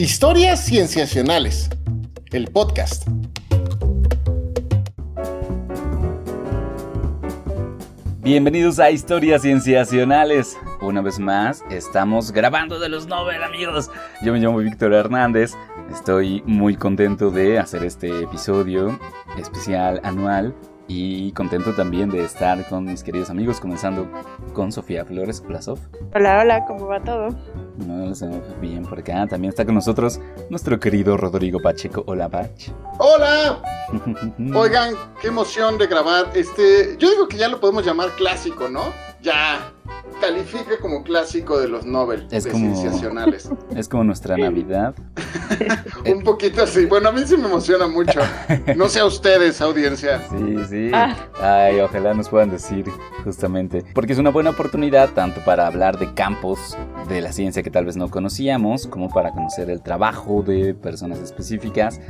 Historias Cienciacionales, el podcast. Bienvenidos a Historias Cienciacionales. Una vez más, estamos grabando de los Nobel, amigos. Yo me llamo Víctor Hernández. Estoy muy contento de hacer este episodio especial anual y contento también de estar con mis queridos amigos, comenzando con Sofía Flores. Hola, Sof. Hola, hola, ¿cómo va todo? No lo sé bien por acá. También está con nosotros nuestro querido Rodrigo Pacheco. Hola, Pach. ¡Hola! Oigan, qué emoción de grabar este. Yo digo que ya lo podemos llamar clásico, ¿no? Ya califica como clásico de los Nobel Es de como- Cienciacionales. Es como nuestra Navidad. Un poquito así. Bueno, a mí sí me emociona mucho. No sé a ustedes, audiencia. Sí, sí. Ah. Ay, ojalá nos puedan decir justamente. Porque es una buena oportunidad tanto para hablar de campos de la ciencia que tal vez no conocíamos, como para conocer el trabajo de personas específicas.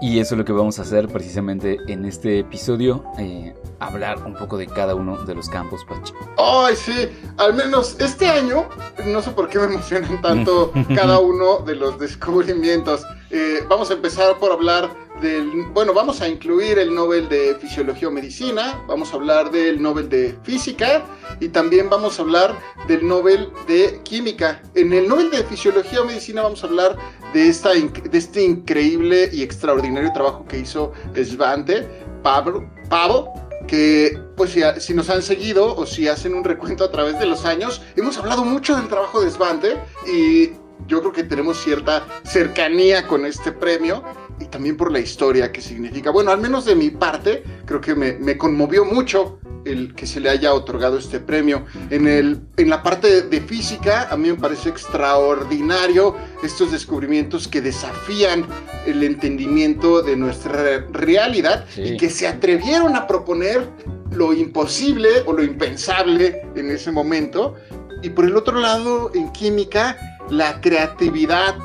Y eso es lo que vamos a hacer precisamente en este episodio, eh, hablar un poco de cada uno de los campos, Pachi. Ay, sí, al menos este año, no sé por qué me emocionan tanto cada uno de los descubrimientos. Eh, vamos a empezar por hablar del, bueno, vamos a incluir el Nobel de Fisiología o Medicina, vamos a hablar del Nobel de Física y también vamos a hablar del Nobel de Química. En el Nobel de Fisiología o Medicina vamos a hablar de, esta, de este increíble y extraordinario trabajo que hizo Svante, Pablo, Pablo que pues si, si nos han seguido o si hacen un recuento a través de los años, hemos hablado mucho del trabajo de Svante y yo creo que tenemos cierta cercanía con este premio y también por la historia que significa. Bueno, al menos de mi parte, creo que me, me conmovió mucho el que se le haya otorgado este premio. En, el, en la parte de física, a mí me parece extraordinario estos descubrimientos que desafían el entendimiento de nuestra re- realidad Sí. y que se atrevieron a proponer lo imposible o lo impensable en ese momento. Y por el otro lado, en química, la creatividad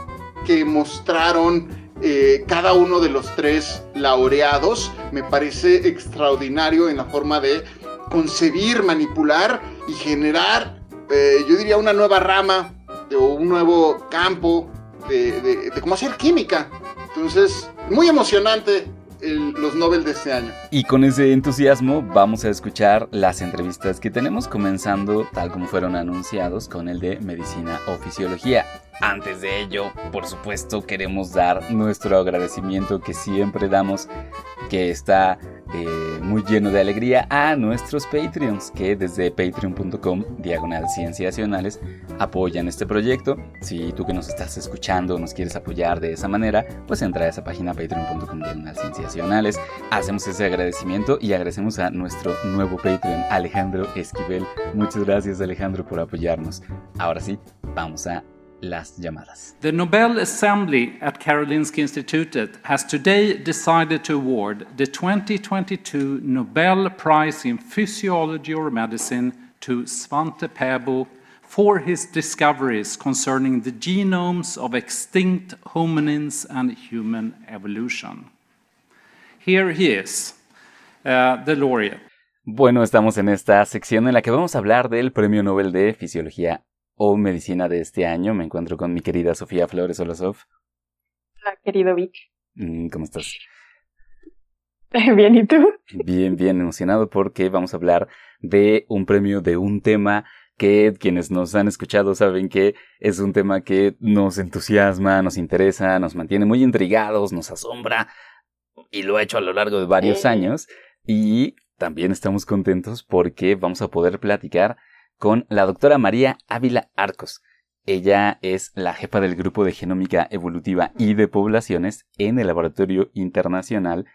que mostraron eh, cada uno de los tres laureados me parece extraordinario en la forma de concebir, manipular y generar, eh, yo diría, una nueva rama o un nuevo campo de, cómo hacer química. Entonces, muy emocionante los Nobel de este año. Y con ese entusiasmo vamos a escuchar las entrevistas que tenemos, comenzando tal como fueron anunciados con el de medicina o fisiología. Antes de ello, por supuesto, queremos dar nuestro agradecimiento que siempre damos, que está eh, muy lleno de alegría a nuestros Patreons, que desde patreon.com, diagonal cienciacionales, apoyan este proyecto. Si tú que nos estás escuchando nos quieres apoyar de esa manera, pues entra a esa página patreon.com, diagonal cienciacionales. Hacemos ese agradecimiento y agradecemos a nuestro nuevo Patreon, Alejandro Esquivel. Muchas gracias, Alejandro, por apoyarnos. Ahora sí, vamos a las llamadas. The Nobel Assembly at Karolinska Institutet has today decided to award the 2022 Nobel Prize in Physiology or Medicine to Svante Pääbo for his discoveries concerning the genomes of extinct hominins and human evolution. Here he is, uh, the laureate. Bueno, estamos en esta sección en la que vamos a hablar del Premio Nobel de Fisiología o Medicina de este año. Me encuentro con mi querida Sofía Flores. Hola, Sof. Hola, querido Vic. Mm, ¿Cómo estás? Bien, ¿y tú? Bien, bien emocionado porque vamos a hablar de un premio de un tema que quienes nos han escuchado saben que es un tema que nos entusiasma, nos interesa, nos mantiene muy intrigados, nos asombra y lo ha hecho a lo largo de varios años y también estamos contentos porque vamos a poder platicar con la doctora María Ávila Arcos. Ella es la jefa del grupo de genómica evolutiva y de poblaciones en el Laboratorio Internacional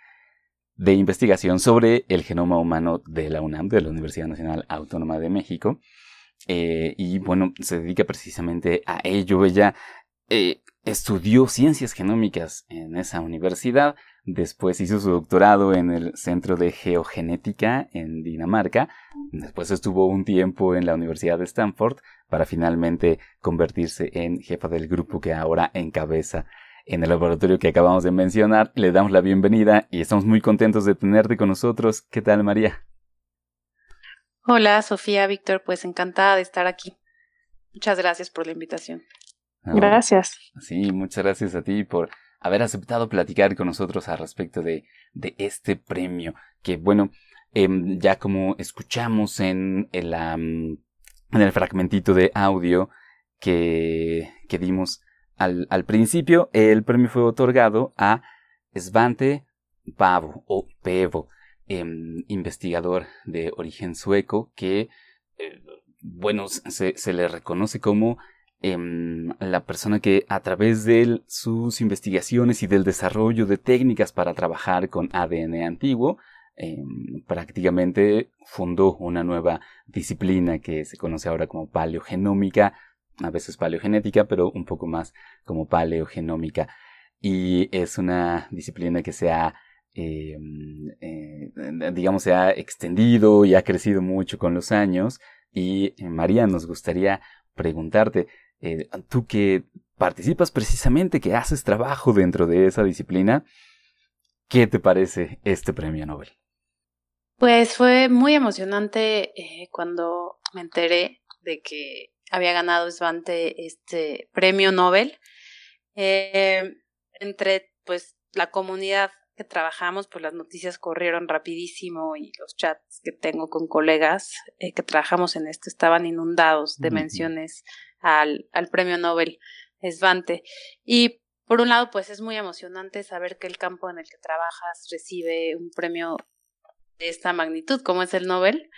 de investigación sobre el genoma humano de la UNAM, de la Universidad Nacional Autónoma de México. Eh, y bueno, se dedica precisamente a ello. Ella eh, estudió ciencias genómicas en esa universidad, después hizo su doctorado en el Centro de Geogenética en Dinamarca, después estuvo un tiempo en la Universidad de Stanford para finalmente convertirse en jefa del grupo que ahora encabeza en el laboratorio que acabamos de mencionar. Le damos la bienvenida y estamos muy contentos de tenerte con nosotros. ¿Qué tal, María? Hola, Sofía, Víctor, pues encantada de estar aquí. Muchas gracias por la invitación. Gracias. Sí, muchas gracias a ti por haber aceptado platicar con nosotros al respecto de, este premio. Que bueno, em, ya como escuchamos en el, en el fragmentito de audio que, dimos al, al principio, el premio fue otorgado a Svante Pavo o Pevo, em, investigador de origen sueco que, eh, bueno, se, se, le reconoce como em, la persona que a través de sus investigaciones y del desarrollo de técnicas para trabajar con ADN antiguo, em, prácticamente fundó una nueva disciplina que se conoce ahora como paleogenómica, a veces paleogenética, pero un poco más como paleogenómica. Y es una disciplina que se ha eh, eh, digamos, se ha extendido y ha crecido mucho con los años. Y eh, María, nos gustaría preguntarte, tú que participas precisamente, que haces trabajo dentro de esa disciplina, ¿qué te parece este premio Nobel? Pues fue muy emocionante cuando me enteré de que había ganado Svante este premio Nobel. entre pues la comunidad que trabajamos, pues las noticias corrieron rapidísimo y los chats que tengo con colegas eh, que trabajamos en esto estaban inundados de menciones al, al premio Nobel Svante. Y por un lado, pues es muy emocionante saber que el campo en el que trabajas recibe un premio de esta magnitud, como es el Nobel.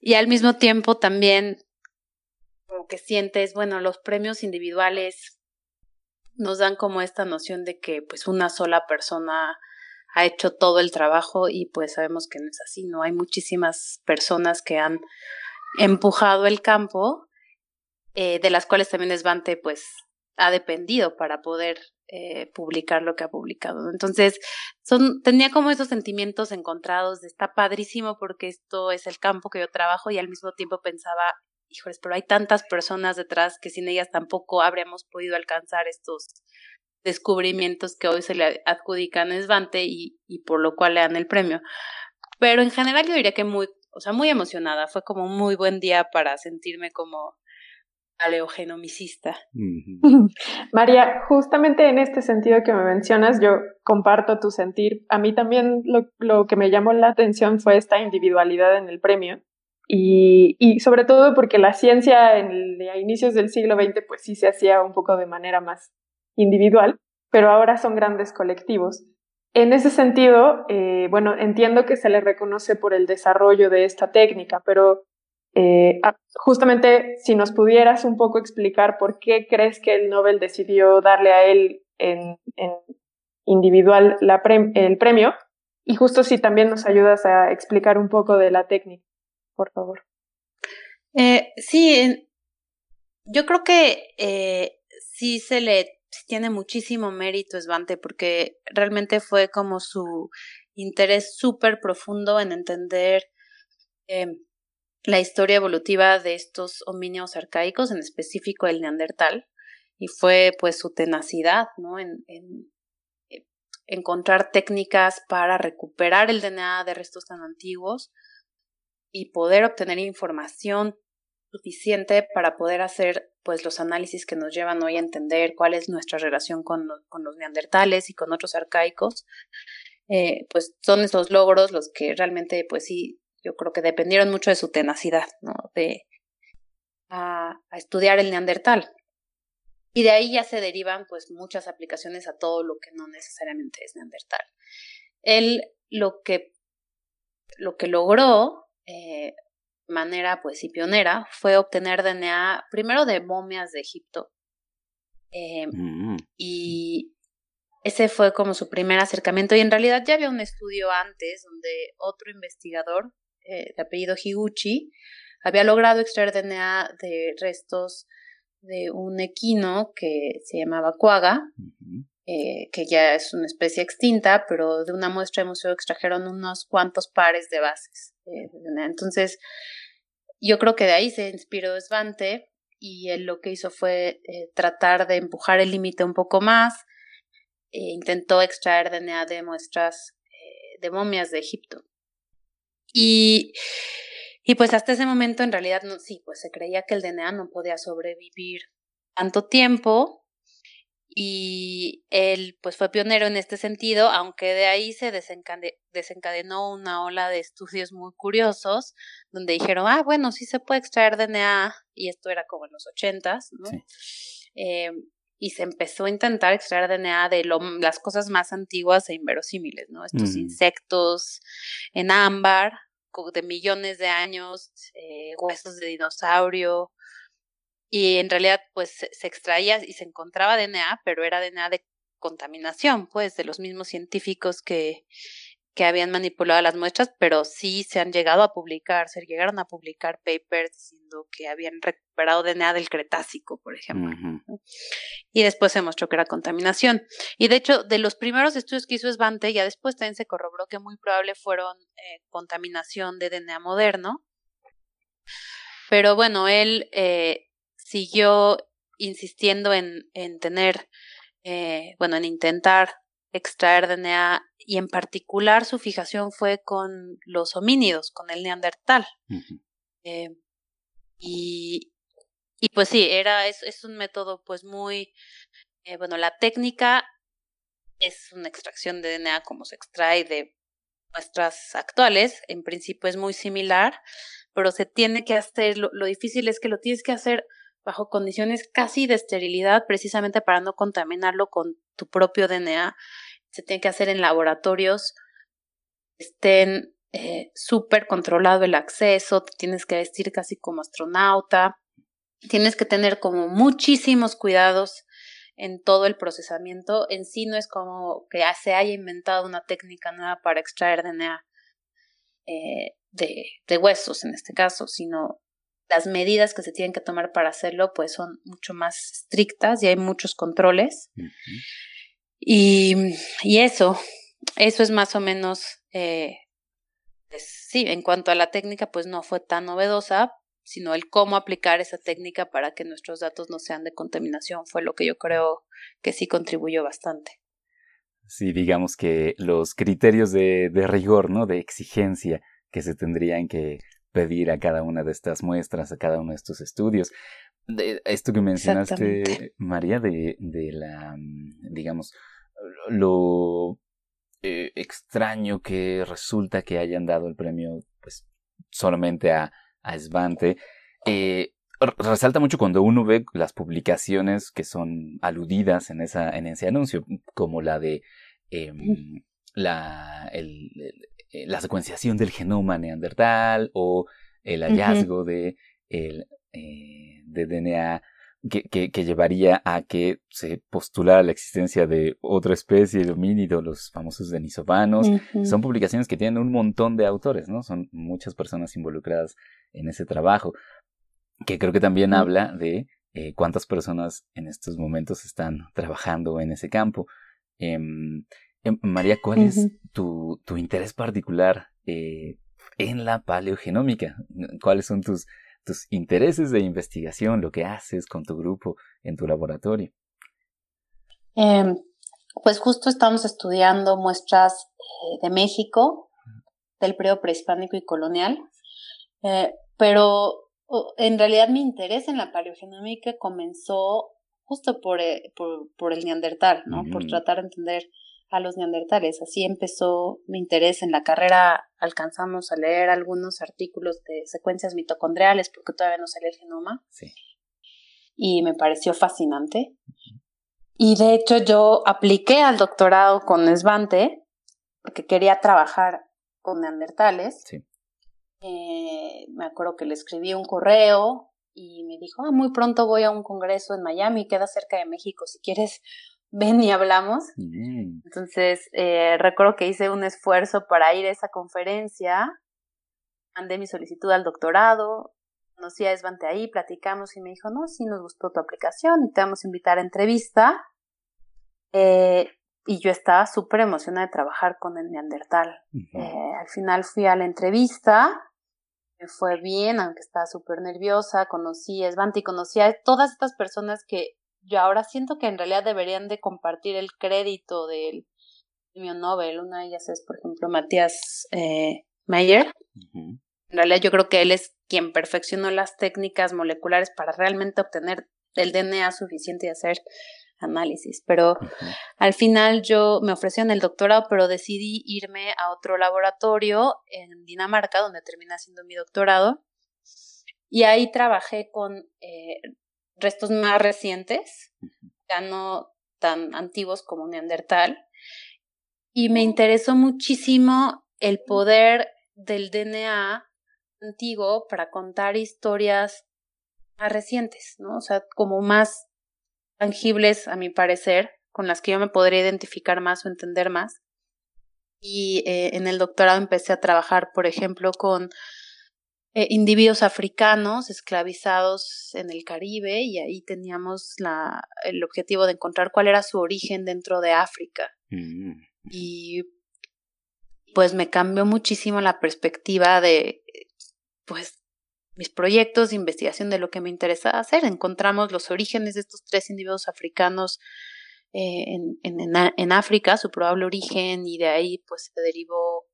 Y al mismo tiempo también como que sientes, bueno, los premios individuales nos dan como esta noción de que pues una sola persona ha hecho todo el trabajo y pues sabemos que no es así, ¿no? Hay muchísimas personas que han empujado el campo, eh, de las cuales también Esvante pues ha dependido para poder eh, publicar lo que ha publicado. Entonces, son, tenía como esos sentimientos encontrados de está padrísimo porque esto es el campo que yo trabajo y al mismo tiempo pensaba, híjoles, pero hay tantas personas detrás que sin ellas tampoco habríamos podido alcanzar estos descubrimientos que hoy se le adjudican a Svante y, y por lo cual le dan el premio. Pero en general yo diría que muy, o sea, muy emocionada. Fue como un muy buen día para sentirme como aleogenomicista. María, justamente en este sentido que me mencionas, yo comparto tu sentir. A mí también lo, lo que me llamó la atención fue esta individualidad en el premio. Y, y sobre todo porque la ciencia en a inicios del siglo XX pues sí se hacía un poco de manera más individual, pero ahora son grandes colectivos. En ese sentido, eh, bueno, entiendo que se le reconoce por el desarrollo de esta técnica, pero eh, ah, justamente si nos pudieras un poco explicar por qué crees que el Nobel decidió darle a él en, individual la el premio, y justo si también nos ayudas a explicar un poco de la técnica, por favor. Eh, sí, yo creo que sí se le tiene muchísimo mérito Svante porque realmente fue como su interés súper profundo en entender em, la historia evolutiva de estos homínidos arcaicos, en específico el neandertal, y fue pues su tenacidad, ¿no? En, eh, encontrar técnicas para recuperar el DNA de restos tan antiguos y poder obtener información suficiente para poder hacer pues los análisis que nos llevan hoy a entender cuál es nuestra relación con, con los neandertales y con otros arcaicos, eh, pues son esos logros los que realmente pues sí, yo creo que dependieron mucho de su tenacidad, ¿no? De a, a estudiar el neandertal. Y de ahí ya se derivan pues muchas aplicaciones a todo lo que no necesariamente es neandertal. Él lo que, lo que logró eh, manera pues y pionera fue obtener DNA primero de momias de Egipto eh, mm. y ese fue como su primer acercamiento y en realidad ya había un estudio antes donde otro investigador eh, de apellido Higuchi había logrado extraer DNA de restos de un equino que se llamaba cuaga, eh, que ya es una especie extinta, pero de una muestra de museo extrajeron unos cuantos pares de bases. entonces, yo creo que de ahí se inspiró Svante y él lo que hizo fue eh, tratar de empujar el límite un poco más. E intentó extraer DNA de muestras de momias de Egipto. Y, y pues hasta ese momento en realidad no, sí, pues se creía que el DNA no podía sobrevivir tanto tiempo y él pues fue pionero en este sentido, aunque de ahí se desencadenó una ola de estudios muy curiosos, donde dijeron, ah, bueno, sí se puede extraer DNA, y esto era como en los ochentas, ¿no? Eh, y se empezó a intentar extraer DNA de lo, las cosas más antiguas e inverosímiles, ¿no? Estos insectos en ámbar, de millones de años, eh, huesos de dinosaurio, y en realidad pues se extraía y se encontraba DNA, pero era DNA de contaminación, pues de los mismos científicos que, que habían manipulado las muestras, pero sí se han llegado a publicar, se llegaron a publicar papers diciendo que habían recuperado DNA del Cretácico, por ejemplo. Y después se mostró que era contaminación. Y de hecho, de los primeros estudios que hizo Svante, ya después también se corroboró que muy probable fueron eh, contaminación de DNA moderno. Pero bueno, él eh, siguió insistiendo en, en tener, eh, bueno, en intentar extraer DNA y en particular su fijación fue con los homínidos, con el neandertal. eh, y, y pues sí, era, es, es un método pues muy, eh, bueno, la técnica es una extracción de DNA como se extrae de muestras actuales, en principio es muy similar, pero se tiene que hacer, lo, lo difícil es que lo tienes que hacer bajo condiciones casi de esterilidad, precisamente para no contaminarlo con tu propio DNA. Se tiene que hacer en laboratorios estén eh, súper controlado el acceso, te tienes que vestir casi como astronauta, tienes que tener como muchísimos cuidados en todo el procesamiento. En sí no es como que se haya inventado una técnica nueva para extraer DNA eh, de, de huesos en este caso, sino las medidas que se tienen que tomar para hacerlo pues son mucho más estrictas y hay muchos controles. y, y, eso, eso es más o menos, eh, pues, sí, en cuanto a la técnica pues no fue tan novedosa, sino el cómo aplicar esa técnica para que nuestros datos no sean de contaminación fue lo que yo creo que sí contribuyó bastante. Sí, digamos que los criterios de, de rigor, ¿no? De exigencia que se tendrían que pedir a cada una de estas muestras, a cada uno de estos estudios. De esto que mencionaste, María, de, de la, mm, digamos, lo eh, extraño que resulta que hayan dado el premio, pues, solamente a, a Svante. Eh, resalta mucho cuando uno ve las publicaciones que son aludidas en, esa, en ese anuncio, como la de em, la, el, la secuenciación del genoma neandertal o el hallazgo de, el, eh, de DNA que, que, llevaría a que se postulara la existencia de otra especie de homínido, los famosos denisovanos. Son publicaciones que tienen un montón de autores, ¿no? Son muchas personas involucradas en ese trabajo, que creo que también habla de eh, cuántas personas en estos momentos están trabajando en ese campo. Em, em, María, ¿cuál es tu, tu, interés particular eh, en la paleogenómica? ¿Cuáles son tus, tus intereses de investigación, lo que haces con tu grupo en tu laboratorio? Eh, pues justo estamos estudiando muestras eh, de México, del periodo prehispánico y colonial, eh, pero en realidad mi interés en la paleogenómica comenzó justo por, por, por el neandertal, ¿no? Por tratar de entender a los neandertales. Así empezó mi interés en la carrera. Alcanzamos a leer algunos artículos de secuencias mitocondriales porque todavía no salía el genoma. Sí. Y me pareció fascinante. Y de hecho yo apliqué al doctorado con Esvante porque quería trabajar con neandertales. Sí. Eh, me acuerdo que le escribí un correo y me dijo, ah, muy pronto voy a un congreso en Miami, queda cerca de México, si quieres ven y hablamos. Entonces, eh, recuerdo que hice un esfuerzo para ir a esa conferencia, mandé mi solicitud al doctorado, conocí a Esvante ahí, platicamos y me dijo, no, sí nos gustó tu aplicación y te vamos a invitar a entrevista. Eh, y yo estaba súper emocionada de trabajar con el Neandertal. Eh, al final fui a la entrevista, me fue bien, aunque estaba súper nerviosa, conocí a Esvante y conocí a todas estas personas que yo ahora siento que en realidad deberían de compartir el crédito del premio Nobel. Una de ellas es, por ejemplo, Matías eh, Meyer. En realidad yo creo que él es quien perfeccionó las técnicas moleculares para realmente obtener del DNA suficiente y hacer análisis. Pero al final yo me ofrecieron el doctorado, pero decidí irme a otro laboratorio en Dinamarca, donde terminé haciendo mi doctorado. Y ahí trabajé con eh, restos más recientes, ya no tan antiguos como Neandertal. Y me interesó muchísimo el poder del DNA antiguo para contar historias más recientes, ¿no? O sea, como más tangibles, a mi parecer, con las que yo me podría identificar más o entender más. Y eh, en el doctorado empecé a trabajar, por ejemplo, con eh, individuos africanos esclavizados en el Caribe y ahí teníamos la, el objetivo de encontrar cuál era su origen dentro de África. Mm. Y pues me cambió muchísimo la perspectiva de, pues, mis proyectos de investigación de lo que me interesaba hacer. Encontramos los orígenes de estos tres individuos africanos eh, en, en, en, África, su probable origen, y de ahí pues se derivó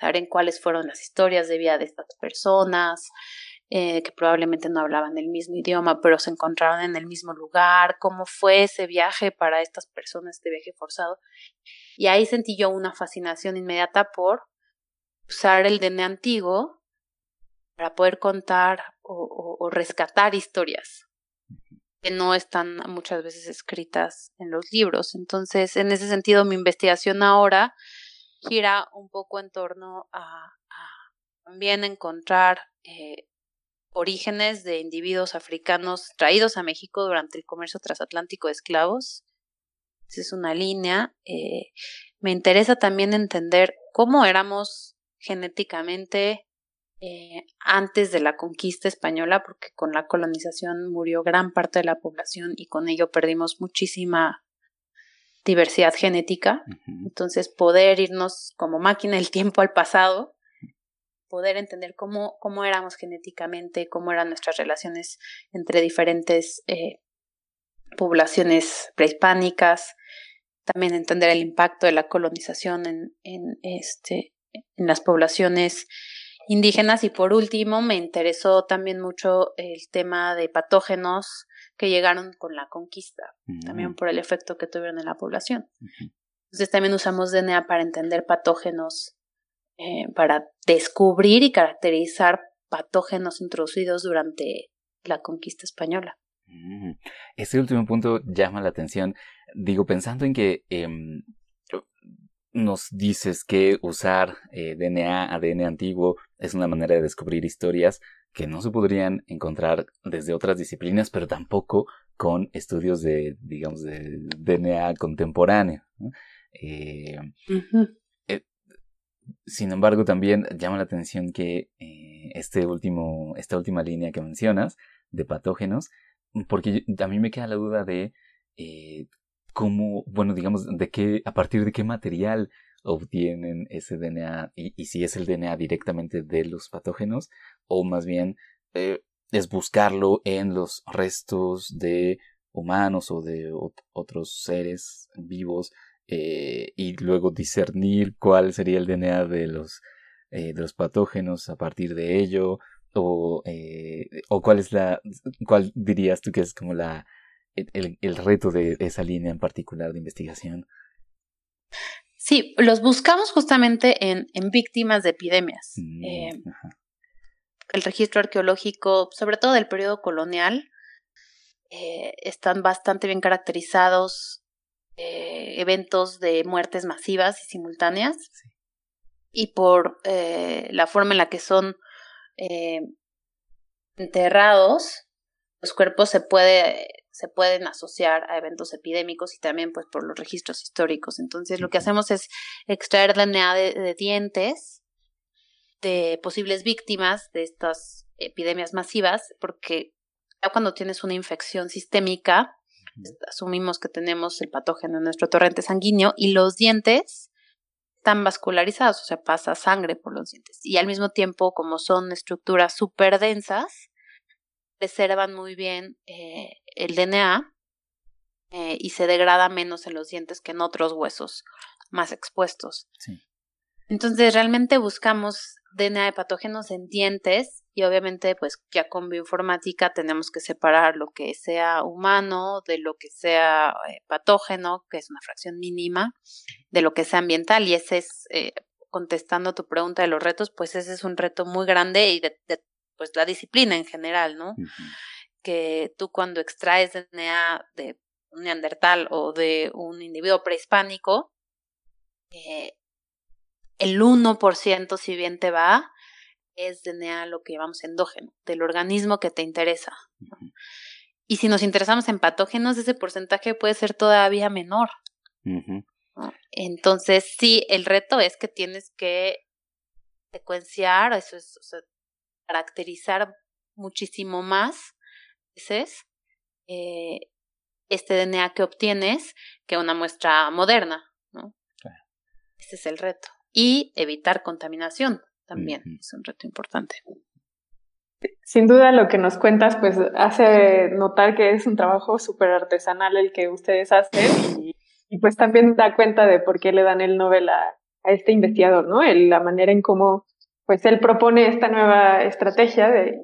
en cuáles fueron las historias de vida de estas personas, eh, que probablemente no hablaban el mismo idioma, pero se encontraron en el mismo lugar, cómo fue ese viaje para estas personas, este viaje forzado. Y ahí sentí yo una fascinación inmediata por usar el DNA antiguo para poder contar o, o rescatar historias que no están muchas veces escritas en los libros. Entonces, en ese sentido, mi investigación ahora gira un poco en torno a, también encontrar eh, orígenes de individuos africanos traídos a México durante el comercio transatlántico de esclavos. Esa es una línea. Eh, me interesa también entender cómo éramos genéticamente eh, antes de la conquista española, porque con la colonización murió gran parte de la población y con ello perdimos muchísima diversidad genética. Entonces, poder irnos como máquina del tiempo al pasado, poder entender cómo, cómo éramos genéticamente, cómo eran nuestras relaciones entre diferentes eh, poblaciones prehispánicas, también entender el impacto de la colonización en, en, este, en las poblaciones indígenas y por último me interesó también mucho el tema de patógenos que llegaron con la conquista, también mm. por el efecto que tuvieron en la población. Entonces también usamos DNA para entender patógenos, eh, para descubrir y caracterizar patógenos introducidos durante la conquista española. Este último punto llama la atención. Digo, pensando en que em, nos dices que usar eh, DNA, ADN antiguo, es una manera de descubrir historias que no se podrían encontrar desde otras disciplinas, pero tampoco con estudios de, digamos, de DNA contemporáneo. Eh, eh, sin embargo, también llama la atención que este último, esta última línea que mencionas de patógenos, porque a mí me queda la duda de cómo, bueno, digamos, de qué, a partir de qué material obtienen ese DNA y, si es el DNA directamente de los patógenos o más bien eh, es buscarlo en los restos de humanos o de otros seres vivos eh, y luego discernir cuál sería el DNA de los, eh, de los patógenos a partir de ello o, o cuál es la cuál dirías tú que es como la el, reto de esa línea en particular de investigación? Sí, los buscamos justamente en, en víctimas de epidemias. Mm, eh, el registro arqueológico, sobre todo del periodo colonial, eh, están bastante bien caracterizados eh, eventos de muertes masivas y simultáneas. Y por la forma en la que son enterrados, los cuerpos se puede se pueden asociar a eventos epidémicos y también pues por los registros históricos. Entonces lo que hacemos es extraer DNA de, dientes de posibles víctimas de estas epidemias masivas, porque ya cuando tienes una infección sistémica, asumimos que tenemos el patógeno en nuestro torrente sanguíneo y los dientes están vascularizados, o sea, pasa sangre por los dientes. Y al mismo tiempo, como son estructuras súper densas, preservan muy bien eh, el DNA eh, y se degrada menos en los dientes que en otros huesos más expuestos. Entonces realmente buscamos DNA de patógenos en dientes y obviamente pues ya con bioinformática tenemos que separar lo que sea humano de lo que sea eh, patógeno, que es una fracción mínima, de lo que sea ambiental y ese es, eh, contestando tu pregunta de los retos, pues ese es un reto muy grande y de, pues la disciplina en general, ¿no? Que tú cuando extraes DNA de un neandertal o de un individuo prehispánico, eh, el 1%, si bien te va, es DNA lo que llamamos endógeno, del organismo que te interesa. Y si nos interesamos en patógenos, ese porcentaje puede ser todavía menor. Entonces, sí, el reto es que tienes que secuenciar, eso es, caracterizar muchísimo más veces eh, este DNA que obtienes que una muestra moderna, ¿no? Ese es el reto. Y evitar contaminación también es un reto importante. Sin duda lo que nos cuentas pues hace notar que es un trabajo súper artesanal el que ustedes hacen y, pues también da cuenta de por qué le dan el Nobel a, este investigador, ¿no? la manera en cómo pues él propone esta nueva estrategia de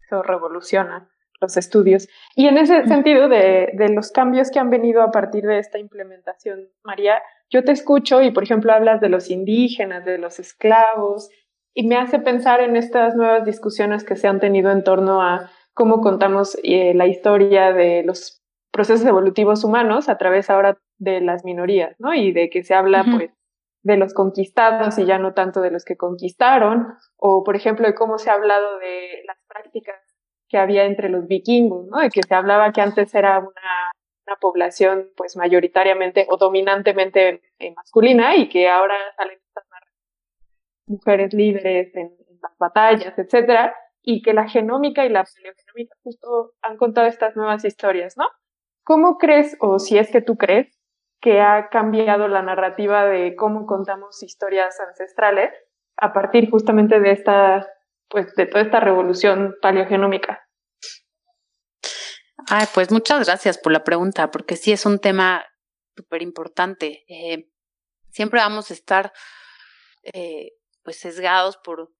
eso revoluciona los estudios. Y en ese sentido de, de, los cambios que han venido a partir de esta implementación, María, yo te escucho y, por ejemplo, hablas de los indígenas, de los esclavos, y me hace pensar en estas nuevas discusiones que se han tenido en torno a cómo contamos eh, la historia de los procesos evolutivos humanos a través ahora de las minorías, ¿no? Y de que se habla, pues, de los conquistados y ya no tanto de los que conquistaron, o por ejemplo de cómo se ha hablado de las prácticas que había entre los vikingos, ¿no? De que se hablaba que antes era una, población pues mayoritariamente o dominantemente eh, masculina y que ahora salen estas mujeres libres en, las batallas, etcétera, y que la genómica y la paleogenómica justo han contado estas nuevas historias, ¿no? ¿Cómo crees, o si es que tú crees, que ha cambiado la narrativa de cómo contamos historias ancestrales a partir justamente de esta pues de toda esta revolución paleogenómica. Ay, pues muchas gracias por la pregunta, porque sí es un tema súper importante. Eh, siempre vamos a estar eh, pues sesgados por,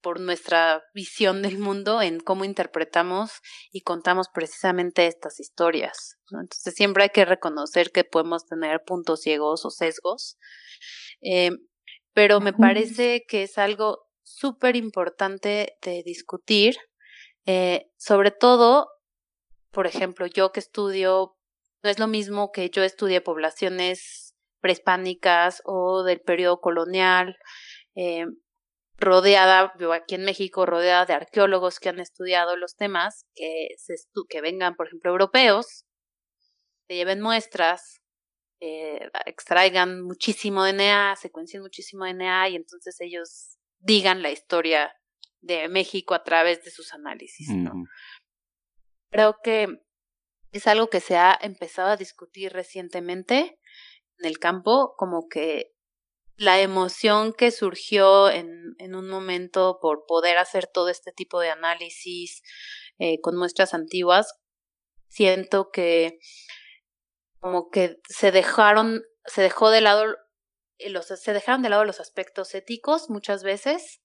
por nuestra visión del mundo en cómo interpretamos y contamos precisamente estas historias. Entonces siempre hay que reconocer que podemos tener puntos ciegos o sesgos, eh, pero me parece que es algo súper importante de discutir, eh, sobre todo, por ejemplo, yo que estudio, no es lo mismo que yo estudie poblaciones prehispánicas o del periodo colonial, eh, rodeada, yo aquí en México, rodeada de arqueólogos que han estudiado los temas, que, se que vengan, por ejemplo, europeos, se lleven muestras, eh, extraigan muchísimo DNA, secuencien muchísimo DNA y entonces ellos digan la historia de México a través de sus análisis. Creo que es algo que se ha empezado a discutir recientemente en el campo, como que la emoción que surgió en, en un momento por poder hacer todo este tipo de análisis eh, con muestras antiguas, siento que como que se dejaron, se dejó de lado los, se dejaron de lado los aspectos éticos muchas veces,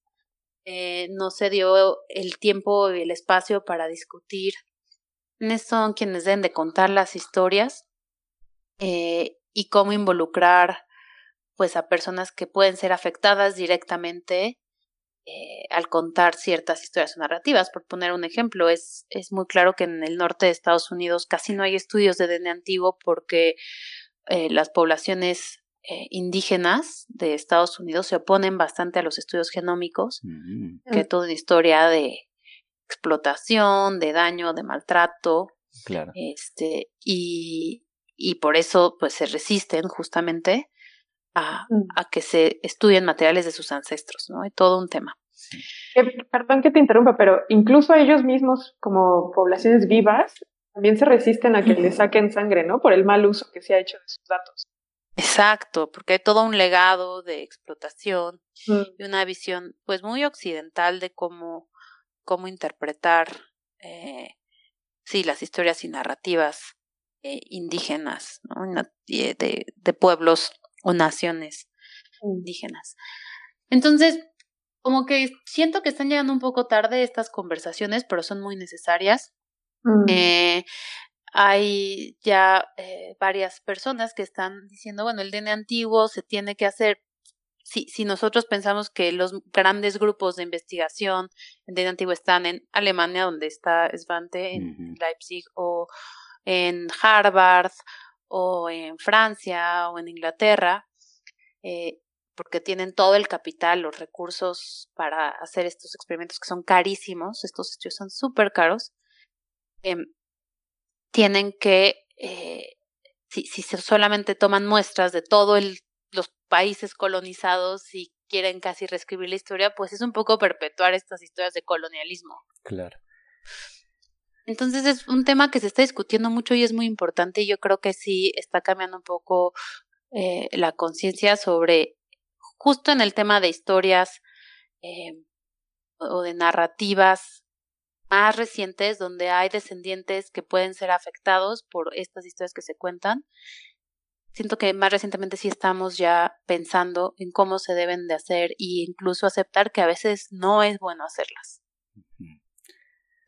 eh, no se dio el tiempo y el espacio para discutir quiénes son quienes deben de contar las historias eh, y cómo involucrar pues a personas que pueden ser afectadas directamente eh, al contar ciertas historias narrativas. Por poner un ejemplo, es, es muy claro que en el norte de Estados Unidos casi no hay estudios de DNA antiguo porque eh, las poblaciones eh, indígenas de Estados Unidos se oponen bastante a los estudios genómicos, mm. que toda una historia de explotación, de daño, de maltrato. Claro. Este, y, y por eso pues se resisten justamente a, mm. a, que se estudien materiales de sus ancestros, ¿no? Hay todo un tema. perdón que te interrumpa, pero incluso ellos mismos, como poblaciones vivas, también se resisten a que les saquen sangre, ¿no? Por el mal uso que se ha hecho de sus datos. Exacto, porque hay todo un legado de explotación mm. y una visión pues muy occidental de cómo, cómo interpretar eh, sí, las historias y narrativas eh, indígenas, ¿no? de, de, pueblos o naciones mm. indígenas. Entonces, como que siento que están llegando un poco tarde estas conversaciones, pero son muy necesarias. Mm. Eh, hay ya eh, varias personas que están diciendo, bueno, el DNA antiguo se tiene que hacer. Si, si nosotros pensamos que los grandes grupos de investigación en DNA antiguo están en Alemania, donde está Svante, en. Leipzig, o en Harvard, o en Francia, o en Inglaterra, eh, porque tienen todo el capital, los recursos para hacer estos experimentos que son carísimos, estos estudios son súper caros, em, tienen que, eh, si, si solamente toman muestras de todos los países colonizados y quieren casi reescribir la historia, pues es un poco perpetuar estas historias de colonialismo. Claro. Entonces es un tema que se está discutiendo mucho y es muy importante y yo creo que sí está cambiando un poco eh, la conciencia sobre, justo en el tema de historias eh, o de narrativas más recientes donde hay descendientes que pueden ser afectados por estas historias que se cuentan. Siento que más recientemente sí estamos ya pensando en cómo se deben de hacer e incluso aceptar que a veces no es bueno hacerlas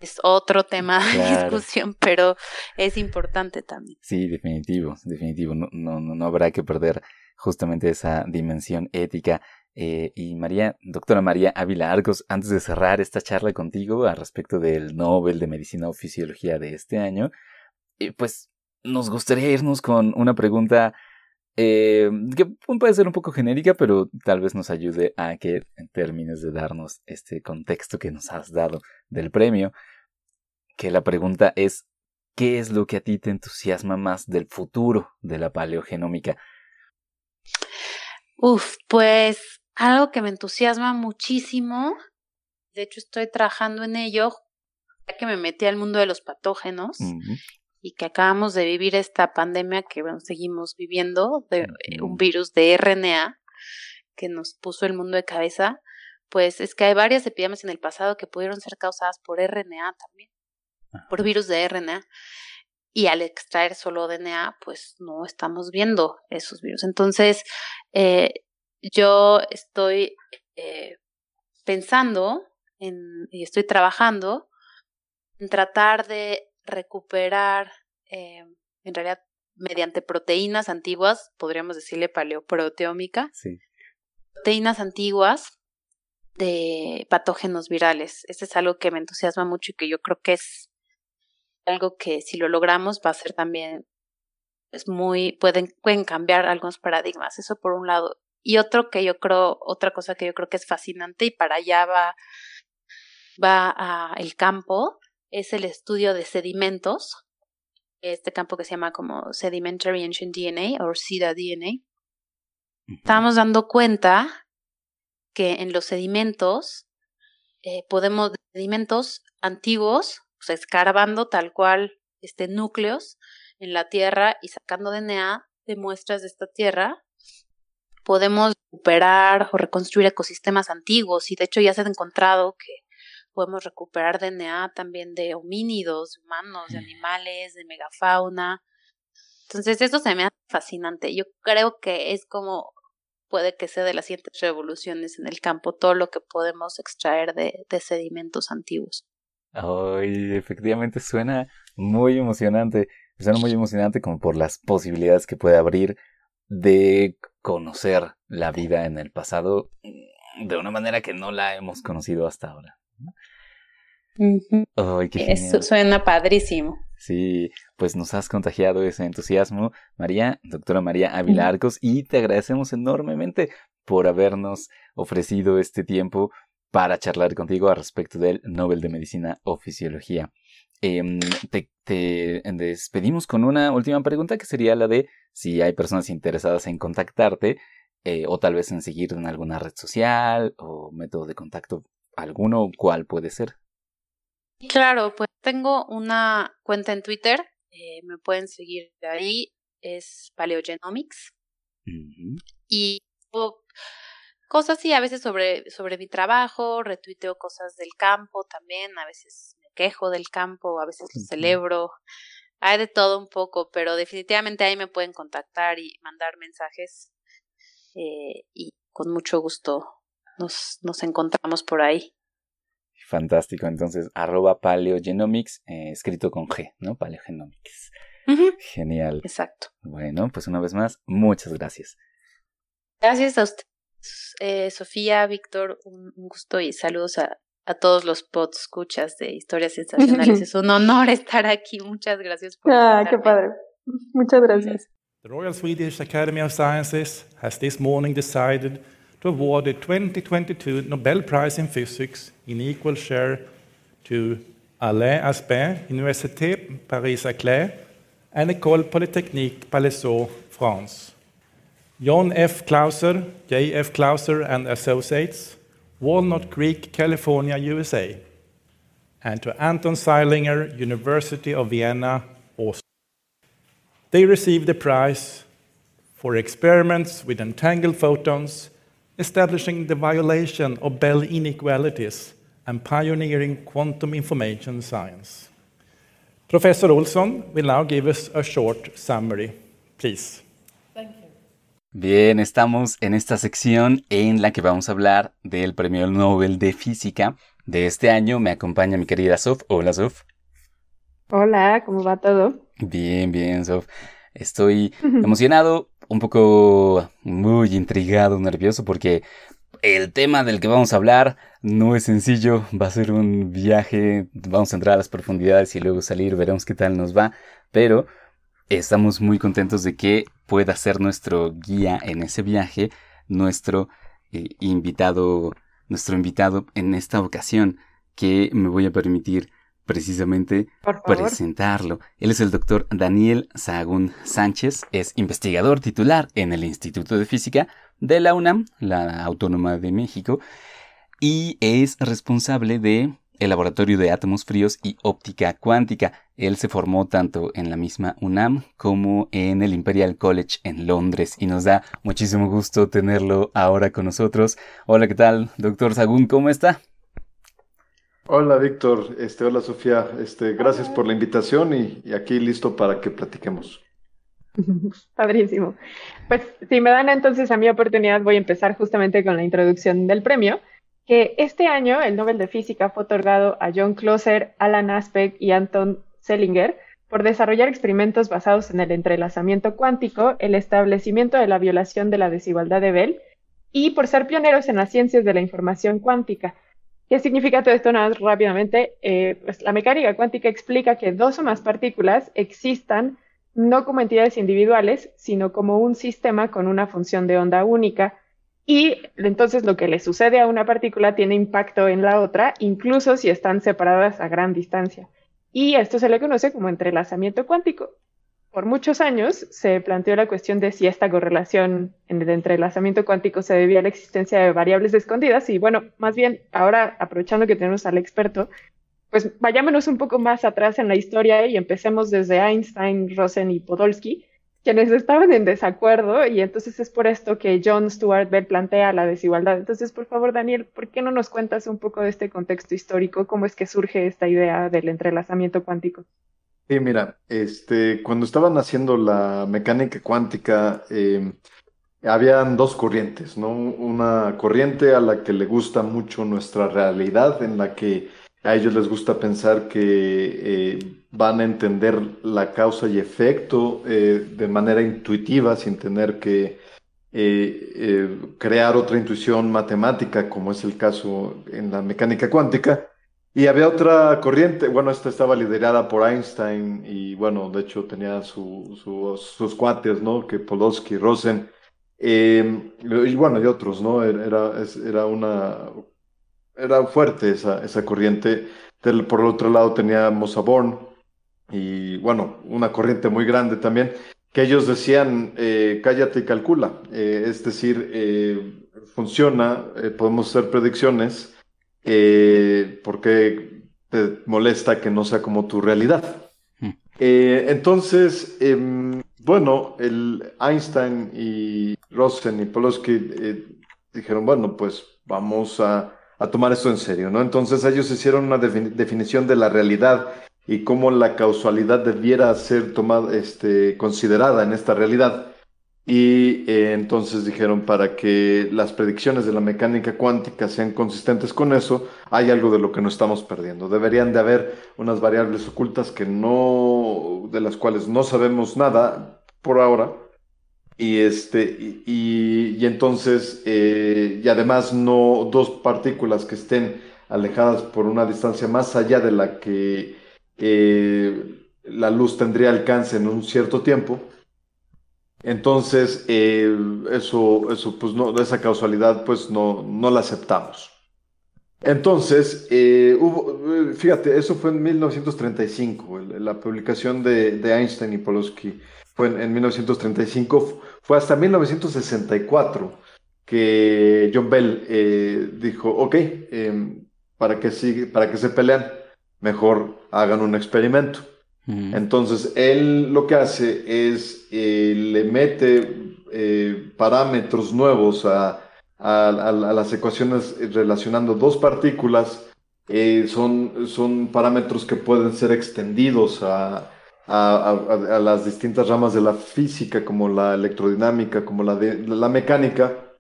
es otro tema de discusión, pero es importante también. Sí, definitivo, definitivo. No, no no habrá que perder justamente esa dimensión ética. Eh, y María, doctora María Ávila Arcos, antes de cerrar esta charla contigo al respecto del Nobel de Medicina o Fisiología de este año, eh, pues nos gustaría irnos con una pregunta eh, que puede ser un poco genérica, pero tal vez nos ayude a que termines de darnos este contexto que nos has dado del premio. Que la pregunta es, ¿qué es lo que a ti te entusiasma más del futuro de la paleogenómica? Uf, pues algo que me entusiasma muchísimo, de hecho estoy trabajando en ello, ya que me metí al mundo de los patógenos y que acabamos de vivir esta pandemia que bueno, seguimos viviendo, de eh, un virus de RNA que nos puso el mundo de cabeza, pues es que hay varias epidemias en el pasado que pudieron ser causadas por RNA también, por virus de RNA. Y al extraer solo DNA, pues no estamos viendo esos virus. Entonces, eh, yo estoy eh, pensando en, y estoy trabajando en tratar de recuperar, eh, en realidad, mediante proteínas antiguas, podríamos decirle paleoproteómica, Sí. proteínas antiguas de patógenos virales. Este es algo que me entusiasma mucho y que yo creo que es algo que si lo logramos va a ser también es muy pueden pueden cambiar algunos paradigmas, eso por un lado. Y otro que yo creo, otra cosa que yo creo que es fascinante y para allá va va a el campo es el estudio de sedimentos. Este campo que se llama como Sedimentary Ancient DNA o SIDA DNA estábamos dando cuenta que en los sedimentos eh, podemos, sedimentos antiguos, sea, escarbando tal cual este núcleos en la tierra y sacando DNA de muestras de esta tierra, podemos recuperar o reconstruir ecosistemas antiguos y de hecho ya se ha encontrado que podemos recuperar DNA también de homínidos, humanos, de animales, de megafauna. Entonces eso se me hace fascinante. Yo creo que es como puede que sea de las siguientes revoluciones en el campo, todo lo que podemos extraer de, de sedimentos antiguos. Ay, efectivamente suena muy emocionante. Suena muy emocionante como por las posibilidades que puede abrir de conocer la vida en el pasado mm, de una manera que no la hemos conocido hasta ahora. Ay, qué. Eso suena padrísimo. Sí, pues nos has contagiado ese entusiasmo, María, doctora María Ávila Arcos, y te agradecemos enormemente por habernos ofrecido este tiempo para charlar contigo al respecto del Nobel de Medicina o Fisiología. Em, te, te despedimos con una última pregunta que sería la de si hay personas interesadas en contactarte eh, o tal vez en seguir en alguna red social o método de contacto alguno, ¿cuál puede ser? Claro, pues tengo una cuenta en Twitter, eh, me pueden seguir de ahí, es Paleogenomics. Ujú. Y cosas así, a veces sobre, sobre mi trabajo, retuiteo cosas del campo también, a veces quejo del campo, a veces lo celebro. Hay de todo un poco, pero definitivamente ahí me pueden contactar y mandar mensajes eh, y con mucho gusto nos, nos encontramos por ahí. Fantástico, entonces arroba paleogenomics, eh, escrito con G, ¿no? Paleogenomics. Genial. Exacto. Bueno, pues una vez más, muchas gracias. Gracias a usted, eh, Sofía, Víctor, un, gusto y saludos a, a todos los pods escuchas de historias sensacionales. es un honor estar aquí. Muchas gracias por Ah, qué padre. Muchas gracias. The Royal Swedish Academy of Sciences has this morning decided to award the 2022 Nobel Prize in Physics in equal share to Alain Aspect, Université Paris-Saclay, and École Polytechnique Palaiseau, France. John F. Clauser, J. F. Clauser and Associates, Walnut Creek, California, USA, and to Anton Seilinger, University of Vienna, Austria. They received the prize for experiments with entangled photons, establishing the violation of Bell inequalities and pioneering quantum information science. Professor Olson will now give us a short summary. Please. Bien, estamos en esta sección en la que vamos a hablar del Premio Nobel de Física de este año. Me acompaña mi querida Sof. Hola, Sof. Hola, ¿cómo va todo? Bien, bien, Sof. Estoy emocionado, un poco muy intrigado, nervioso, porque el tema del que vamos a hablar no es sencillo, va a ser un viaje, vamos a entrar a las profundidades y luego salir, veremos qué tal nos va, pero estamos muy contentos de que pueda ser nuestro guía en ese viaje, nuestro eh, invitado, nuestro invitado en esta ocasión, que me voy a permitir precisamente presentarlo. Él es el doctor Daniel Sahagún Sánchez, es investigador titular en el Instituto de Física de la UNAM, la Autónoma de México, y es responsable de el Laboratorio de Átomos Fríos y Óptica Cuántica. Él se formó tanto en la misma UNAM como en el Imperial College en Londres y nos da muchísimo gusto tenerlo ahora con nosotros. Hola, ¿qué tal, doctor Sagún? ¿Cómo está? Hola, Víctor. Este, hola, Sofía. Este, gracias por la invitación y, aquí listo para que platiquemos. Padrísimo. Pues si me dan entonces a mi oportunidad, voy a empezar justamente con la introducción del premio que este año el Nobel de Física fue otorgado a John Closer, Alan Aspect y Anton Selinger por desarrollar experimentos basados en el entrelazamiento cuántico, el establecimiento de la violación de la desigualdad de Bell y por ser pioneros en las ciencias de la información cuántica. ¿Qué significa todo esto? Nada más rápidamente. Eh, pues la mecánica cuántica explica que dos o más partículas existan no como entidades individuales, sino como un sistema con una función de onda única y entonces lo que le sucede a una partícula tiene impacto en la otra, incluso si están separadas a gran distancia. Y esto se le conoce como entrelazamiento cuántico. Por muchos años se planteó la cuestión de si esta correlación en el entrelazamiento cuántico se debía a la existencia de variables escondidas. Y bueno, más bien ahora, aprovechando que tenemos al experto, pues vayámonos un poco más atrás en la historia y empecemos desde Einstein, Rosen y Podolsky, quienes estaban en desacuerdo y entonces es por esto que John Stuart Bell plantea la desigualdad. Entonces, por favor, Daniel, ¿por qué no nos cuentas un poco de este contexto histórico? ¿Cómo es que surge esta idea del entrelazamiento cuántico? Sí, mira, este, cuando estaban haciendo la mecánica cuántica, eh, habían dos corrientes, ¿no? Una corriente a la que le gusta mucho nuestra realidad, en la que a ellos les gusta pensar que eh, van a entender la causa y efecto eh, de manera intuitiva sin tener que eh, crear otra intuición matemática, como es el caso en la mecánica cuántica. Y había otra corriente, bueno, esta estaba liderada por Einstein y bueno, de hecho tenía sus cuates, ¿no? Que Polosky, Rosen, y bueno, y otros, ¿no? Era, era una era fuerte esa, esa corriente. por el otro lado teníamos a y bueno, una corriente muy grande también, que ellos decían, eh, cállate y calcula. Eh, es decir, eh, funciona, podemos hacer predicciones, porque te molesta que no sea como tu realidad. Hmm. entonces, em, bueno, el Einstein y Rosen y Polosky dijeron, bueno, pues vamos a a tomar esto en serio, ¿no? Entonces ellos hicieron una definición de la realidad y cómo la causalidad debiera ser tomada, este, considerada en esta realidad. Y eh, entonces dijeron, para que las predicciones de la mecánica cuántica sean consistentes con eso, hay algo de lo que no estamos perdiendo. Deberían de haber unas variables ocultas que no, de las cuales no sabemos nada por ahora. Y este, y, y entonces, eh, y además no dos partículas que estén alejadas por una distancia más allá de la que eh, la luz tendría alcance en un cierto tiempo entonces, eh, eso, eso, pues esa causalidad, pues no, no la aceptamos. Entonces, eh, fíjate, eso fue en 1935, la publicación de, Einstein y Polowski fue en, 1935, fue hasta 1964 que John Bell dijo, ok, em, para, que para que se pelean, mejor hagan un experimento. Entonces, él lo que hace es, eh, le mete eh, parámetros nuevos a, las ecuaciones relacionando dos partículas. Eh, son, son parámetros que pueden ser extendidos a, las distintas ramas de la física, como la electrodinámica, como la, de, la mecánica.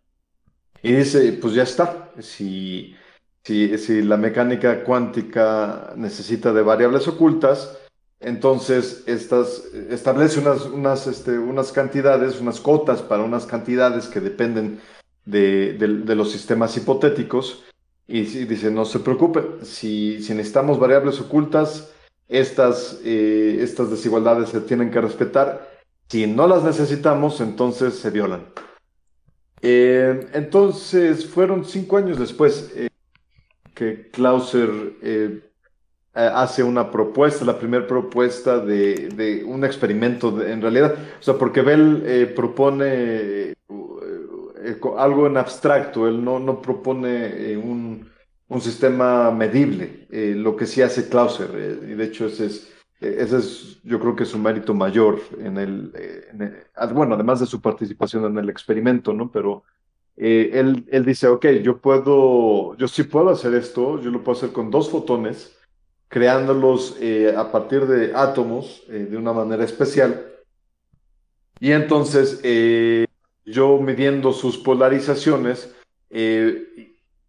Y dice, pues ya está. Si, si, si la mecánica cuántica necesita de variables ocultas, entonces, estas, establece unas, unas, este, unas cantidades, unas cotas para unas cantidades que dependen de, los sistemas hipotéticos. Y, dice, no se preocupen, si, si necesitamos variables ocultas, estas, eh, estas desigualdades se tienen que respetar. Si no las necesitamos, entonces se violan. Eh, entonces, fueron cinco años después eh, que Clauser eh, hace una propuesta, la primera propuesta de, un experimento en realidad, o sea, porque Bell eh, propone eh, algo en abstracto, él no, propone un, sistema medible, lo que sí hace Clauser, y de hecho ese es, ese es, yo creo que es un mérito mayor en el, bueno, además de su participación en el experimento, ¿no? Pero él, él dice, ok, yo puedo, yo sí puedo hacer esto, yo lo puedo hacer con dos fotones, creándolos eh, a partir de átomos eh, de una manera especial. Y entonces eh, yo midiendo sus polarizaciones,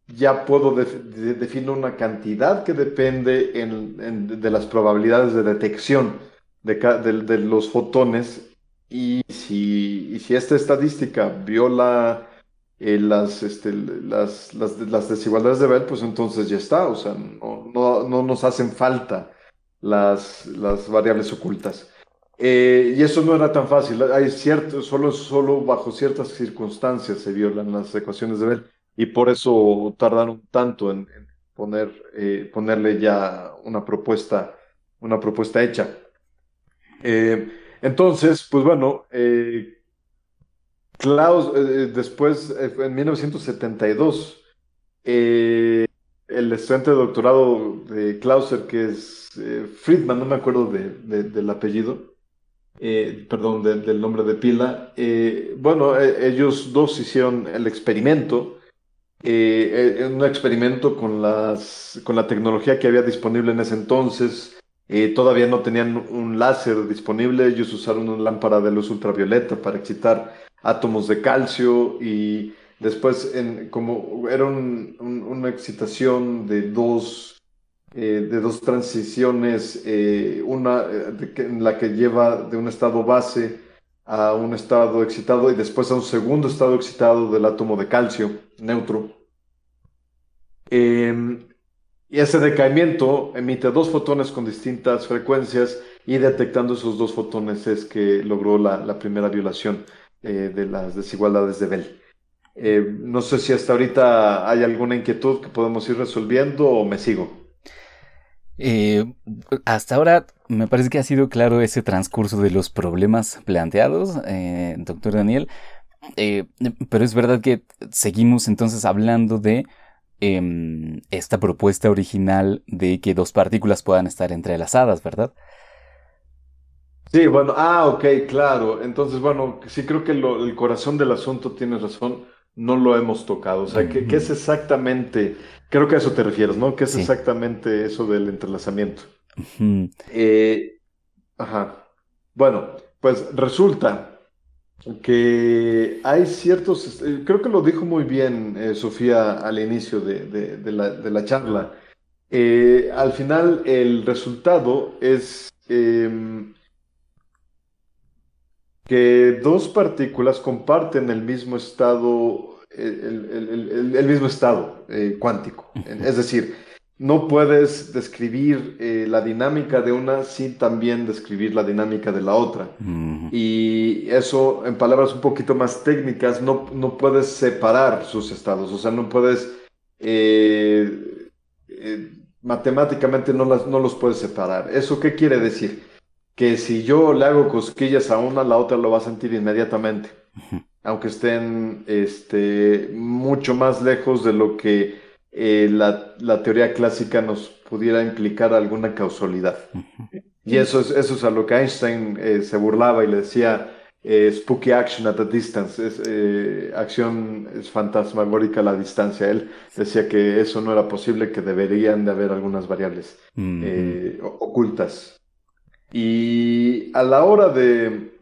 ya puedo definir una cantidad que depende de las probabilidades de detección de, los fotones y si, y si esta estadística viola eh, las, este, las, las, desigualdades de Bell, pues entonces ya está, o sea, no, no, nos hacen falta las, las variables ocultas. Eh, y eso no era tan fácil, hay cierto, solo, solo bajo ciertas circunstancias se violan las ecuaciones de Bell y por eso tardaron tanto en, poner, eh, ponerle ya una propuesta, una propuesta hecha. entonces, pues bueno, Klaus, eh, eh, después, eh, en 1972, el estudiante de doctorado de Clauser, que es Friedman, no me acuerdo del apellido, perdón, del nombre de pila, bueno, ellos dos hicieron el experimento, un experimento con, las, con la tecnología que había disponible en ese entonces, todavía no tenían un láser disponible, ellos usaron una lámpara de luz ultravioleta para excitar átomos de calcio y después en, como era una excitación de dos, eh, de dos transiciones, eh, una eh, en la que lleva de un estado base a un estado excitado y después a un segundo estado excitado del átomo de calcio neutro. Em, y ese decaimiento emite dos fotones con distintas frecuencias y detectando esos dos fotones es que logró la primera violación. Eh, de las desigualdades de Bell. Eh, no sé si hasta ahorita hay alguna inquietud que podemos ir resolviendo o me sigo. Eh, hasta ahora me parece que ha sido claro ese transcurso de los problemas planteados, doctor Daniel, pero es verdad que seguimos entonces hablando de em, esta propuesta original de que dos partículas puedan estar entrelazadas, ¿verdad? Sí, bueno, ah, ok, claro. Entonces, bueno, sí creo que el corazón del asunto tiene razón, no lo hemos tocado. O sea, ¿qué, es exactamente? Creo que a eso te refieres, ¿no? ¿Qué es exactamente eso del entrelazamiento? Eh, ajá. Bueno, pues resulta que hay ciertos, eh, creo que lo dijo muy bien eh, Sofía al inicio de, la, charla. Eh, al final el resultado es em, que dos partículas comparten el mismo estado, el mismo estado cuántico. Es decir, no puedes describir eh, la dinámica de una sin también describir la dinámica de la otra. Y eso, en palabras un poquito más técnicas, no, no puedes separar sus estados, o sea, no puedes, eh, eh, matemáticamente no, las, no los puedes separar. ¿Eso qué quiere decir? Que si yo le hago cosquillas a una, la otra lo va a sentir inmediatamente, aunque estén este, mucho más lejos de lo que eh, la, teoría clásica nos pudiera implicar alguna causalidad. Y eso es, eso es a lo que Einstein eh, se burlaba y le decía eh, spooky action at a distance, es, acción es fantasmagórica a la distancia. Él decía que eso no era posible, que deberían de haber algunas variables ocultas. Y a la hora de...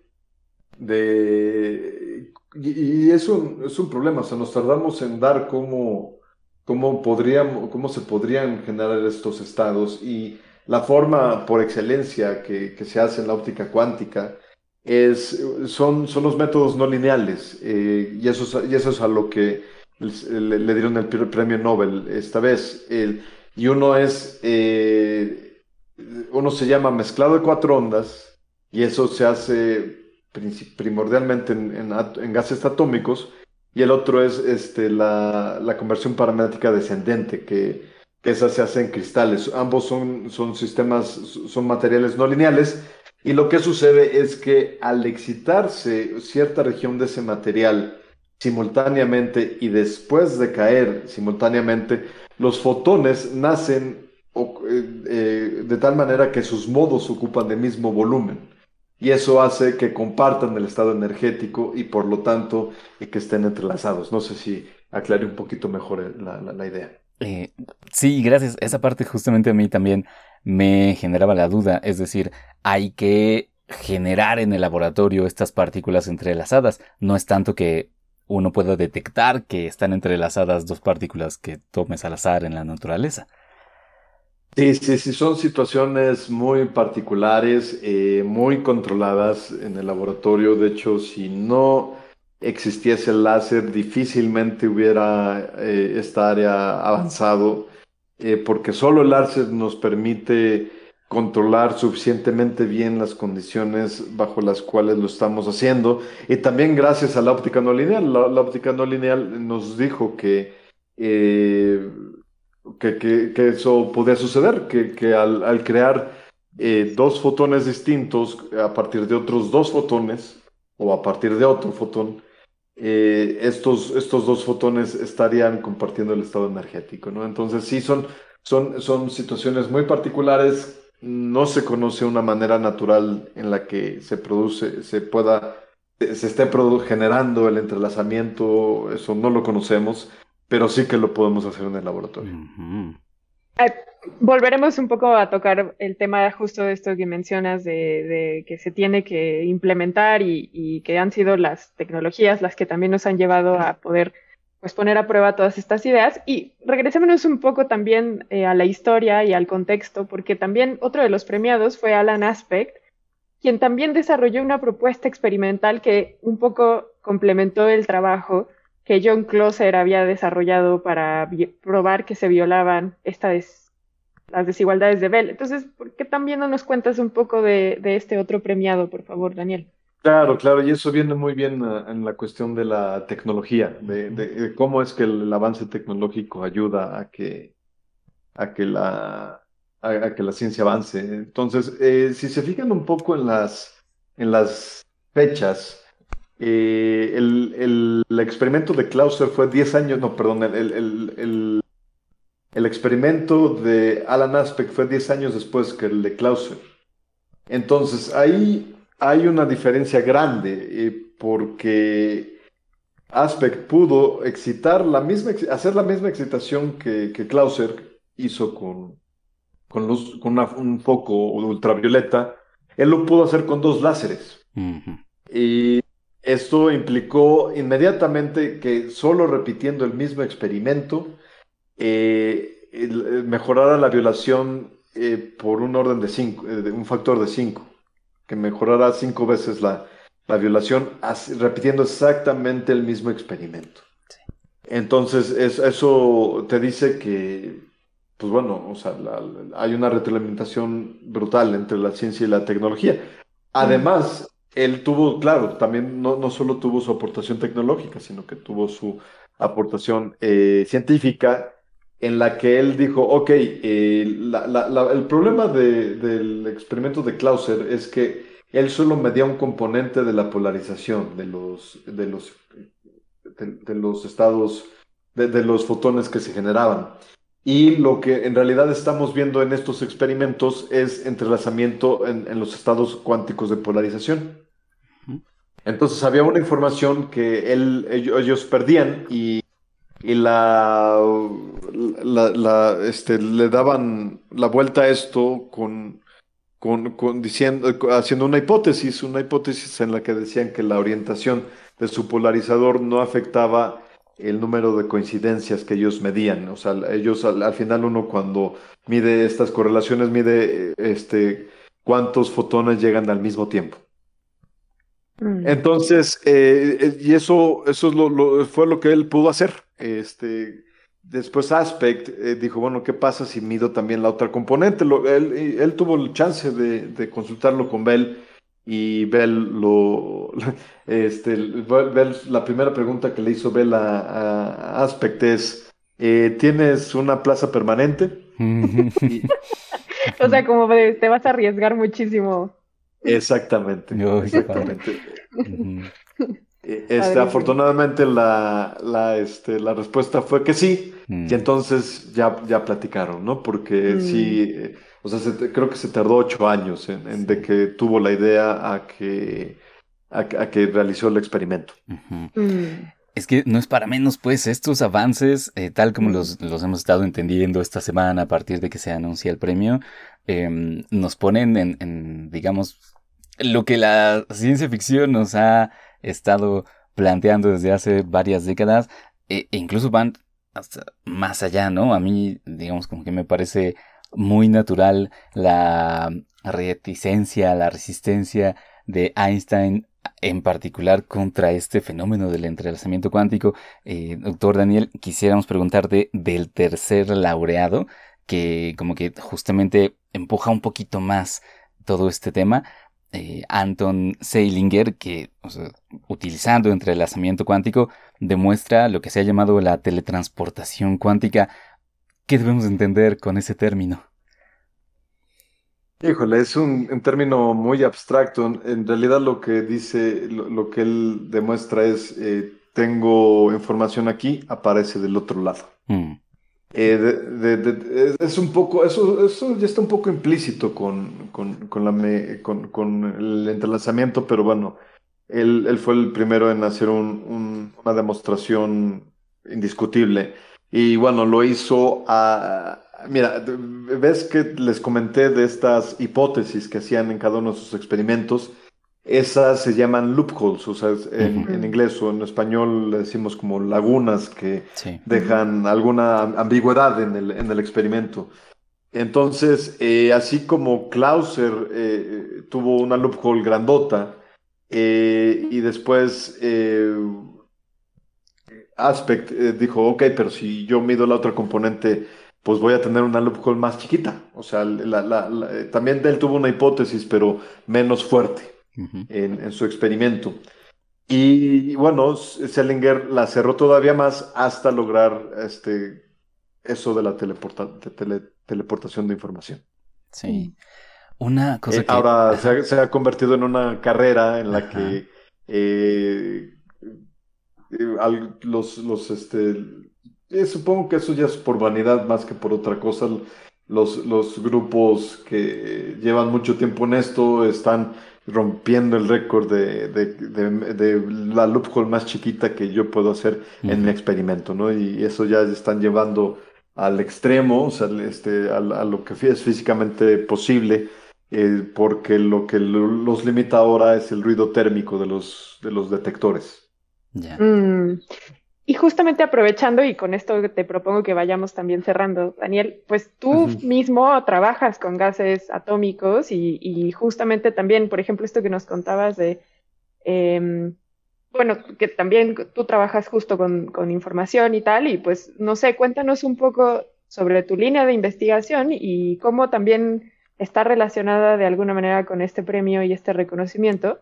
de y, es, un, es un problema, o sea, nos tardamos en dar como cómo, podríamos, cómo se podrían generar estos estados y la forma por excelencia que, se hace en la óptica cuántica es, son, son los métodos no lineales eh, y, eso, y eso es a lo que le, dieron el premio Nobel esta vez. y uno es, eh, uno se llama mezclado de cuatro ondas y eso se hace primordialmente en, gases atómicos y el otro es este, la, la conversión paramétrica descendente, que, que, esa se hace en cristales. Ambos son, son sistemas, son materiales no lineales, y lo que sucede es que al excitarse cierta región de ese material simultáneamente y después de caer simultáneamente, los fotones nacen eh, eh, de tal manera que sus modos ocupan el mismo volumen y eso hace que compartan el estado energético y por lo tanto que estén entrelazados. No sé si aclare un poquito mejor la, idea. Eh, sí, gracias. Esa parte justamente a mí también me generaba la duda. Es decir, hay que generar en el laboratorio estas partículas entrelazadas. No es tanto que uno pueda detectar que están entrelazadas dos partículas que tomes al azar en la naturaleza. Sí, sí, sí, son situaciones muy particulares, eh, muy controladas en el laboratorio. De hecho, si no existiese el láser, difícilmente hubiera eh, esta área avanzado, eh, porque solo el láser nos permite controlar suficientemente bien las condiciones bajo las cuales lo estamos haciendo. Y también gracias a la óptica no lineal. La, la óptica no lineal nos dijo que que, eso podía suceder, que, al, crear eh, dos fotones distintos a partir de otros dos fotones o a partir de otro fotón, eh, estos, estos dos fotones estarían compartiendo el estado energético, ¿no? Entonces sí, son, son, son situaciones muy particulares, no se conoce una manera natural en la que se produce, se pueda, se esté generando el entrelazamiento, eso no lo conocemos pero sí que lo podemos hacer en el laboratorio. Eh, volveremos un poco a tocar el tema justo de esto que mencionas, de, que se tiene que implementar y, que han sido las tecnologías las que también nos han llevado a poder pues, poner a prueba todas estas ideas. Y regresémonos un poco también eh, a la historia y al contexto, porque también otro de los premiados fue Alan Aspect, quien también desarrolló una propuesta experimental que un poco complementó el trabajo que John Closer había desarrollado para probar que se violaban estas las desigualdades de Bell. Entonces, ¿por qué también no nos cuentas un poco de, este otro premiado, por favor, Daniel? Claro, claro, y eso viene muy bien uh, en la cuestión de la tecnología, de, cómo es que el, avance tecnológico ayuda a que, a que, la, a, que la ciencia avance. Entonces, eh, si se fijan un poco en las, en las fechas, eh, el, experimento de Clauser fue 10 años, no, perdón, el, el, experimento de Alan Aspect fue 10 años después que el de Clauser. Entonces, ahí hay una diferencia grande eh, porque Aspect pudo excitar la misma, hacer la misma excitación que, que Clauser hizo con, con, luz, con un foco ultravioleta. Él lo pudo hacer con dos láseres. Y esto implicó inmediatamente que solo repitiendo el mismo experimento eh, mejorara la violación eh, por un orden de cinco, de un factor de 5, que mejorara cinco veces la, la violación repitiendo exactamente el mismo experimento. Entonces, eso te dice que, pues bueno, o sea, hay una retroalimentación brutal entre la ciencia y la tecnología. Además, él tuvo, claro, también no, no, solo tuvo su aportación tecnológica, sino que tuvo su aportación eh, científica en la que él dijo, ok, eh, el problema del experimento de Clauser es que él solo medía un componente de la polarización de los, de los, de, los estados, de, los fotones que se generaban. Y lo que en realidad estamos viendo en estos experimentos es entrelazamiento en, los estados cuánticos de polarización. Entonces había una información que ellos, perdían y, y la, la, este, le daban la vuelta a esto con, con, diciendo, haciendo una hipótesis, una hipótesis en la que decían que la orientación de su polarizador no afectaba el número de coincidencias que ellos medían. O sea, ellos al, final uno cuando mide estas correlaciones mide este, cuántos fotones llegan al mismo tiempo. Mm. Entonces, eh, eh, y eso, eso es lo, fue lo que él pudo hacer. Este, Después Aspect eh, dijo, bueno, ¿qué pasa si mido también la otra componente? él, tuvo el chance de, consultarlo con Bell y Bell lo... Este, la primera pregunta que le hizo Bell a, Aspect es, eh, ¿tienes una plaza permanente? o sea, como te vas a arriesgar muchísimo. Exactamente. exactamente. Este, afortunadamente la, la, este, la respuesta fue que sí, mm. y entonces ya, ya platicaron, ¿no? Porque mm. sí, eh, o sea, creo que se tardó ocho años en, de que tuvo la idea a que, a, que realizó el experimento. Mm. Es que no es para menos, pues, estos avances, eh, tal como los, los, hemos estado entendiendo esta semana a partir de que se anuncia el premio, em, nos ponen en, en, digamos, lo que la ciencia ficción nos ha estado planteando desde hace varias décadas e, e, incluso van hasta más allá, ¿no? A mí, digamos, como que me parece muy natural la reticencia, la resistencia de Einstein en particular contra este fenómeno del entrelazamiento cuántico. Eh, doctor Daniel, quisiéramos preguntarte del tercer laureado, que como que justamente empuja un poquito más todo este tema, eh, Anton Seilinger, que utilizando entrelazamiento cuántico demuestra lo que se ha llamado la teletransportación cuántica. ¿Qué debemos entender con ese término? Híjole, es un, término muy abstracto. En realidad lo que dice, lo, que él demuestra es, eh, tengo información aquí, aparece del otro lado. Mm. Eh, es un poco, eso, eso ya está un poco implícito con, con, con, la con, el entrelazamiento, pero bueno, él, él, fue el primero en hacer un, una demostración indiscutible. Y bueno, lo hizo a... Mira, ves que les comenté de estas hipótesis que hacían en cada uno de sus experimentos. Esas se llaman loopholes, o sea, en, inglés o en español le decimos como lagunas que dejan alguna ambigüedad en el, en el experimento. Entonces, eh, así como Clauser eh, tuvo una loophole grandota eh, y después Aspect dijo, ok, pero si yo mido la otra componente, pues voy a tener una loophole más chiquita. O sea, también él tuvo una hipótesis, pero menos fuerte en, su experimento. Y bueno, Selinger la cerró todavía más hasta lograr este, eso de la teleportación de información. Sí. Una cosa eh, Ahora se ha, convertido en una carrera en la que eh, eh, los, los, este, supongo que eso ya es por vanidad más que por otra cosa. Los, los grupos que llevan mucho tiempo en esto están rompiendo el récord de, de, la loophole más chiquita que yo puedo hacer en mi experimento, ¿no? Y eso ya están llevando al extremo, o sea, este, a, lo que es físicamente posible, eh, porque lo que los limita ahora es el ruido térmico de los, de los detectores. Mm. Y justamente aprovechando, y con esto te propongo que vayamos también cerrando, Daniel, pues tú mismo trabajas con gases atómicos y, justamente también, por ejemplo, esto que nos contabas de, em, bueno, que también tú trabajas justo con, con, información y tal, y pues no sé, cuéntanos un poco sobre tu línea de investigación y cómo también está relacionada de alguna manera con este premio y este reconocimiento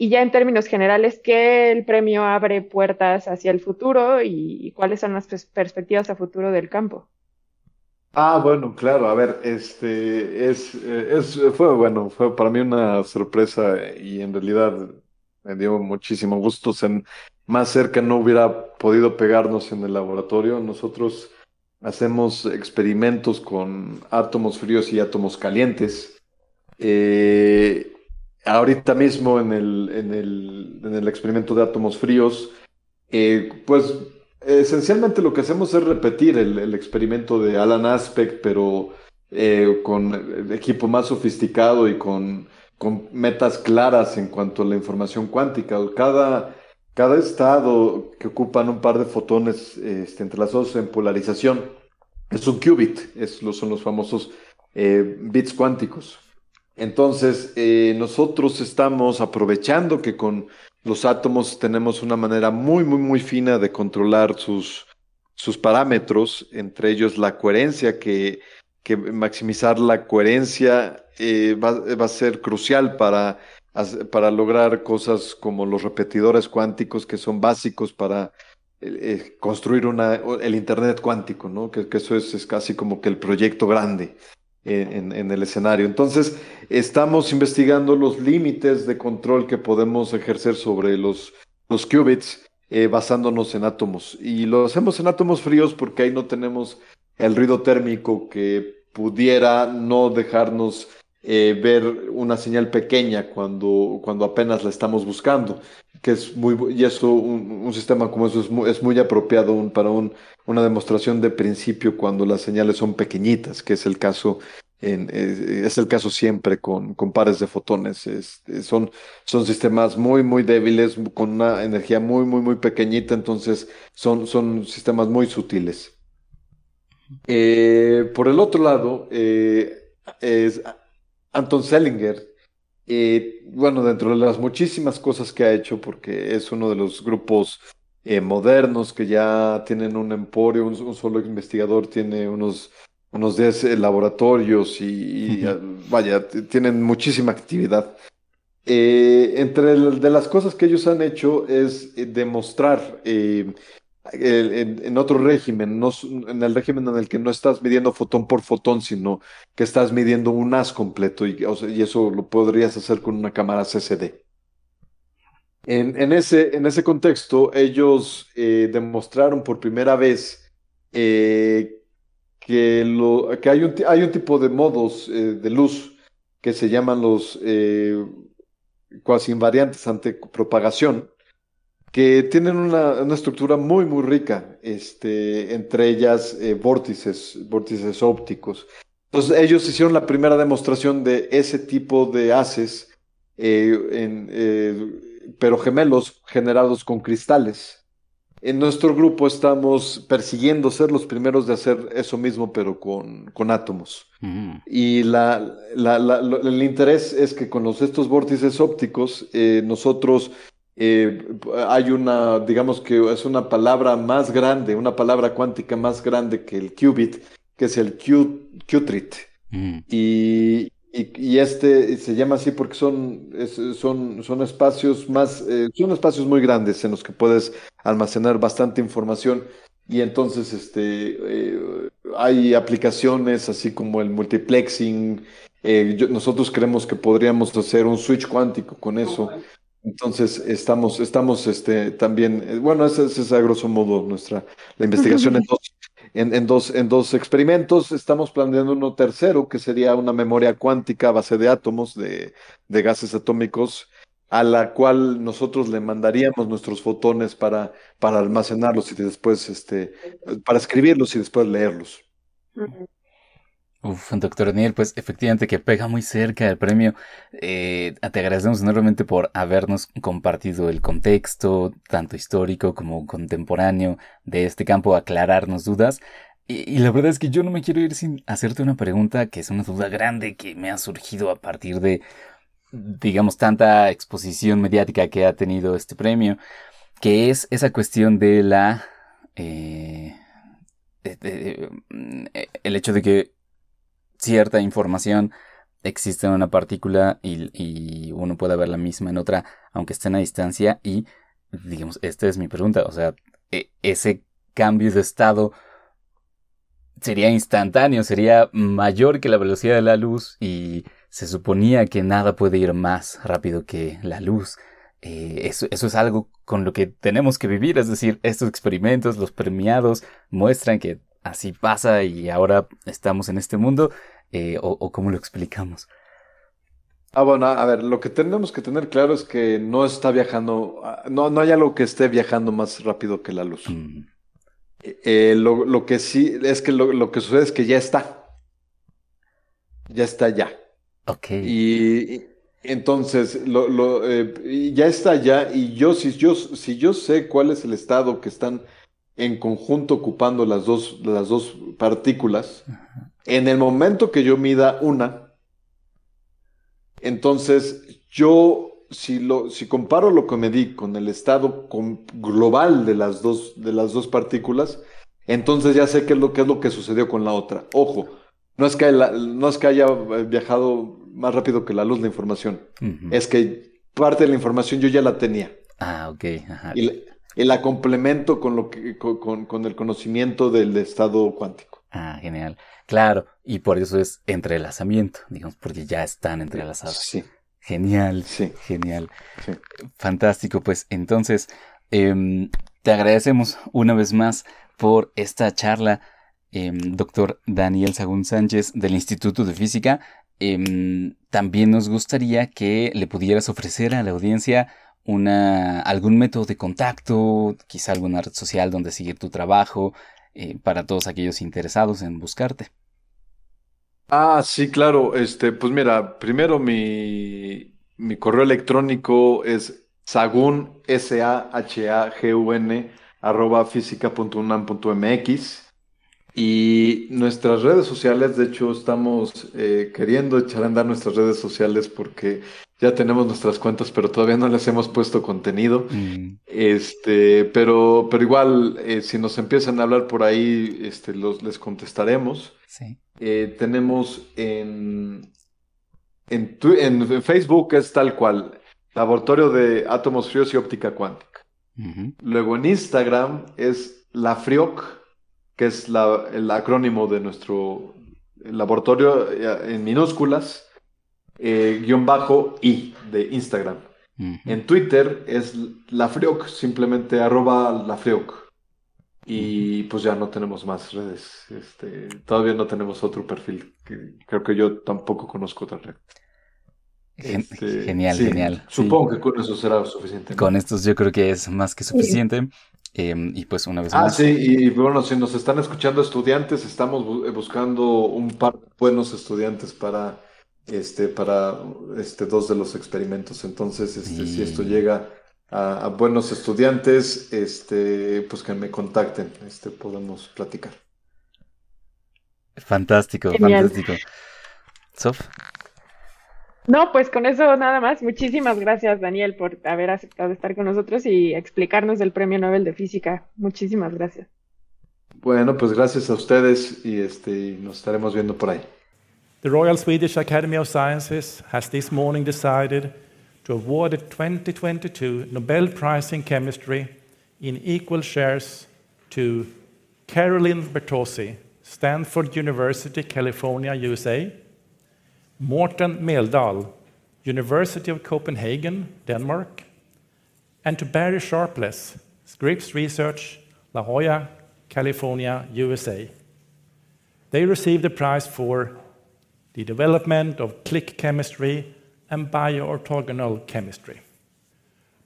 y ya en términos generales, ¿qué el premio abre puertas hacia el futuro y, cuáles son las perspectivas a futuro del campo? Ah, bueno, claro, a ver, este es, es fue bueno, fue para mí una sorpresa y en realidad me dio muchísimo gusto. Más cerca no hubiera podido pegarnos en el laboratorio. Nosotros hacemos experimentos con átomos fríos y átomos calientes. Eh, ahorita mismo en el, en el, en el experimento de átomos fríos, eh, pues esencialmente lo que hacemos es repetir el, experimento de Alan Aspect, pero eh, con equipo más sofisticado y con, con, metas claras en cuanto a la información cuántica. Cada, cada estado que ocupan un par de fotones este, entrelazados en polarización es un qubit, es, son los famosos eh, bits cuánticos. Entonces, eh, nosotros estamos aprovechando que con los átomos tenemos una manera muy, muy, muy fina de controlar sus, sus parámetros, entre ellos la coherencia, que, que maximizar la coherencia eh, va, va, a ser crucial para, para lograr cosas como los repetidores cuánticos, que son básicos para eh, construir una, el Internet cuántico, ¿no? Que, que eso es, es, casi como que el proyecto grande en, el escenario. Entonces, estamos investigando los límites de control que podemos ejercer sobre los, los qubits eh, basándonos en átomos. Y lo hacemos en átomos fríos porque ahí no tenemos el ruido térmico que pudiera no dejarnos eh, ver una señal pequeña cuando, cuando apenas la estamos buscando, que es muy, y eso, un, sistema como eso es muy, es muy apropiado para un, una demostración de principio cuando las señales son pequeñitas, que es el caso en, es, el caso siempre con, con pares de fotones. son, son sistemas muy, muy débiles, con una energía muy, muy, muy pequeñita, entonces son, son sistemas muy sutiles. Eh, por el otro lado, eh, es Anton Selinger, eh, bueno, dentro de las muchísimas cosas que ha hecho, porque es uno de los grupos eh, modernos que ya tienen un emporio, un, solo investigador tiene unos, unos 10 eh, laboratorios y, vaya, tienen muchísima actividad. entre de las cosas que ellos han hecho es demostrar en, otro régimen, en el régimen en el que no estás midiendo fotón por fotón, sino que estás midiendo un haz completo y, eso lo podrías hacer con una cámara CCD. En, ese, contexto, ellos eh, demostraron por primera vez eh, que, hay un tipo de modos eh, de luz que se llaman los cuasi invariantes ante propagación, que tienen una, estructura muy, muy rica, este, entre ellas eh, vórtices, vórtices ópticos. Entonces ellos hicieron la primera demostración de ese tipo de haces, eh, eh, pero gemelos generados con cristales. En nuestro grupo estamos persiguiendo ser los primeros de hacer eso mismo, pero con, con átomos. Mm. Y la, el interés es que con los, estos vórtices ópticos, nosotros eh, hay una, digamos que es una palabra más grande, una palabra cuántica más grande que el qubit, que es el Q, Qtrit. Mm. Y, y, este se llama así porque son, son, son espacios más, eh, son espacios muy grandes en los que puedes almacenar bastante información. Y entonces este, eh, hay aplicaciones así como el multiplexing. nosotros creemos que podríamos hacer un switch cuántico con eso. Entonces, estamos, estamos este, también, eh, bueno, esa es a grosso modo nuestra la investigación en, dos, en, dos, en dos experimentos. Estamos planeando uno tercero, que sería una memoria cuántica a base de átomos, de, de gases atómicos, a la cual nosotros le mandaríamos nuestros fotones para, para almacenarlos y después, este, para escribirlos y después leerlos. Uf, doctor Daniel, pues efectivamente que pega muy cerca el premio. Eh, te agradecemos enormemente por habernos compartido el contexto, tanto histórico como contemporáneo, de este campo, aclararnos dudas. Y, la verdad es que yo no me quiero ir sin hacerte una pregunta que es una duda grande que me ha surgido a partir de, digamos, tanta exposición mediática que ha tenido este premio, que es esa cuestión de la... Eh, el hecho de que cierta información existe en una partícula y, uno puede ver la misma en otra, aunque esté a distancia. Y, digamos, esta es mi pregunta. O sea, e, ese cambio de estado sería instantáneo, sería mayor que la velocidad de la luz y se suponía que nada puede ir más rápido que la luz. Eh, eso, eso es algo con lo que tenemos que vivir, es decir, estos experimentos, los premiados, muestran que así pasa y ahora estamos en este mundo eh, o, cómo lo explicamos? Ah, bueno, a ver, lo que tenemos que tener claro es que no está viajando, ah, no, no hay algo que esté viajando más rápido que la luz. Mm. Eh, eh, lo, que sí es que lo, que sucede es que ya está. Ya está ya. Ok. Y, entonces, lo, ya está ya, y yo si, yo, si yo sé cuál es el estado que están en conjunto ocupando las dos, las dos partículas, en el momento que yo mida una, entonces yo, si, lo, si comparo lo que medí con el estado global de las, dos, de las dos partículas, entonces ya sé qué es lo, es lo que sucedió con la otra. Ojo, no es que, no es que haya viajado más rápido que la luz la información, es que parte de la información yo ya la tenía. Ah, ok. Y la complemento con, lo que, con, el conocimiento del estado cuántico. Ah, genial. Claro, y por eso es entrelazamiento, digamos, porque ya están entrelazados. Sí. Genial, sí. genial. Fantástico, pues entonces em, te agradecemos una vez más por esta charla, em, doctor Daniel Sagún Sánchez del Instituto de Física. Em, también nos gustaría que le pudieras ofrecer a la audiencia una, algún método de contacto, quizá alguna red social donde seguir tu trabajo, eh, para todos aquellos interesados en buscarte. Ah, sí, claro. Este, pues mira, primero mi, mi correo electrónico es sagun, S-A-H-A-G-U-N, arroba física.unam.mx. Y nuestras redes sociales, de hecho, estamos eh, queriendo echar a andar nuestras redes sociales porque ya tenemos nuestras cuentas, pero todavía no les hemos puesto contenido. Mm. Este, pero, pero igual, eh, si nos empiezan a hablar por ahí, este, los, les contestaremos. Sí. Eh, tenemos en, en, Facebook es tal cual, Laboratorio de Átomos Fríos y Óptica Cuántica. Luego en Instagram es la FRIOC, que es la, el acrónimo de nuestro laboratorio eh, en minúsculas eh, guion bajo y de Instagram. En Twitter es la Frioc, simplemente arroba la Frioc. Y pues ya no tenemos más redes. Este, todavía no tenemos otro perfil. Que creo que yo tampoco conozco otra red. Este, genial, genial. Supongo que con eso será suficiente. Con estos yo creo que es más que suficiente. Em, y pues una vez ah, más. Ah, sí, y bueno, si nos están escuchando estudiantes, estamos buscando un par de buenos estudiantes para este, para este, dos de los experimentos. Entonces, este, si esto llega a, buenos estudiantes, este, pues que me contacten, este, podemos platicar. Fantástico, fantástico. Sof. No, pues con eso nada más. Muchísimas gracias, Daniel, por haber aceptado estar con nosotros y explicarnos del Premio Nobel de Física. Muchísimas gracias. Bueno, pues gracias a ustedes y este, nos estaremos viendo por ahí. The Royal Swedish Academy of Sciences has this morning decided to award the 2022 Nobel Prize in Chemistry in equal shares to Carolyn Bertozzi, Stanford University, California, USA, Morten Meldal, University of Copenhagen, Denmark, and to Barry Sharpless, Scripps Research, La Jolla, California, USA. They received the prize for the development of click chemistry and bioorthogonal chemistry.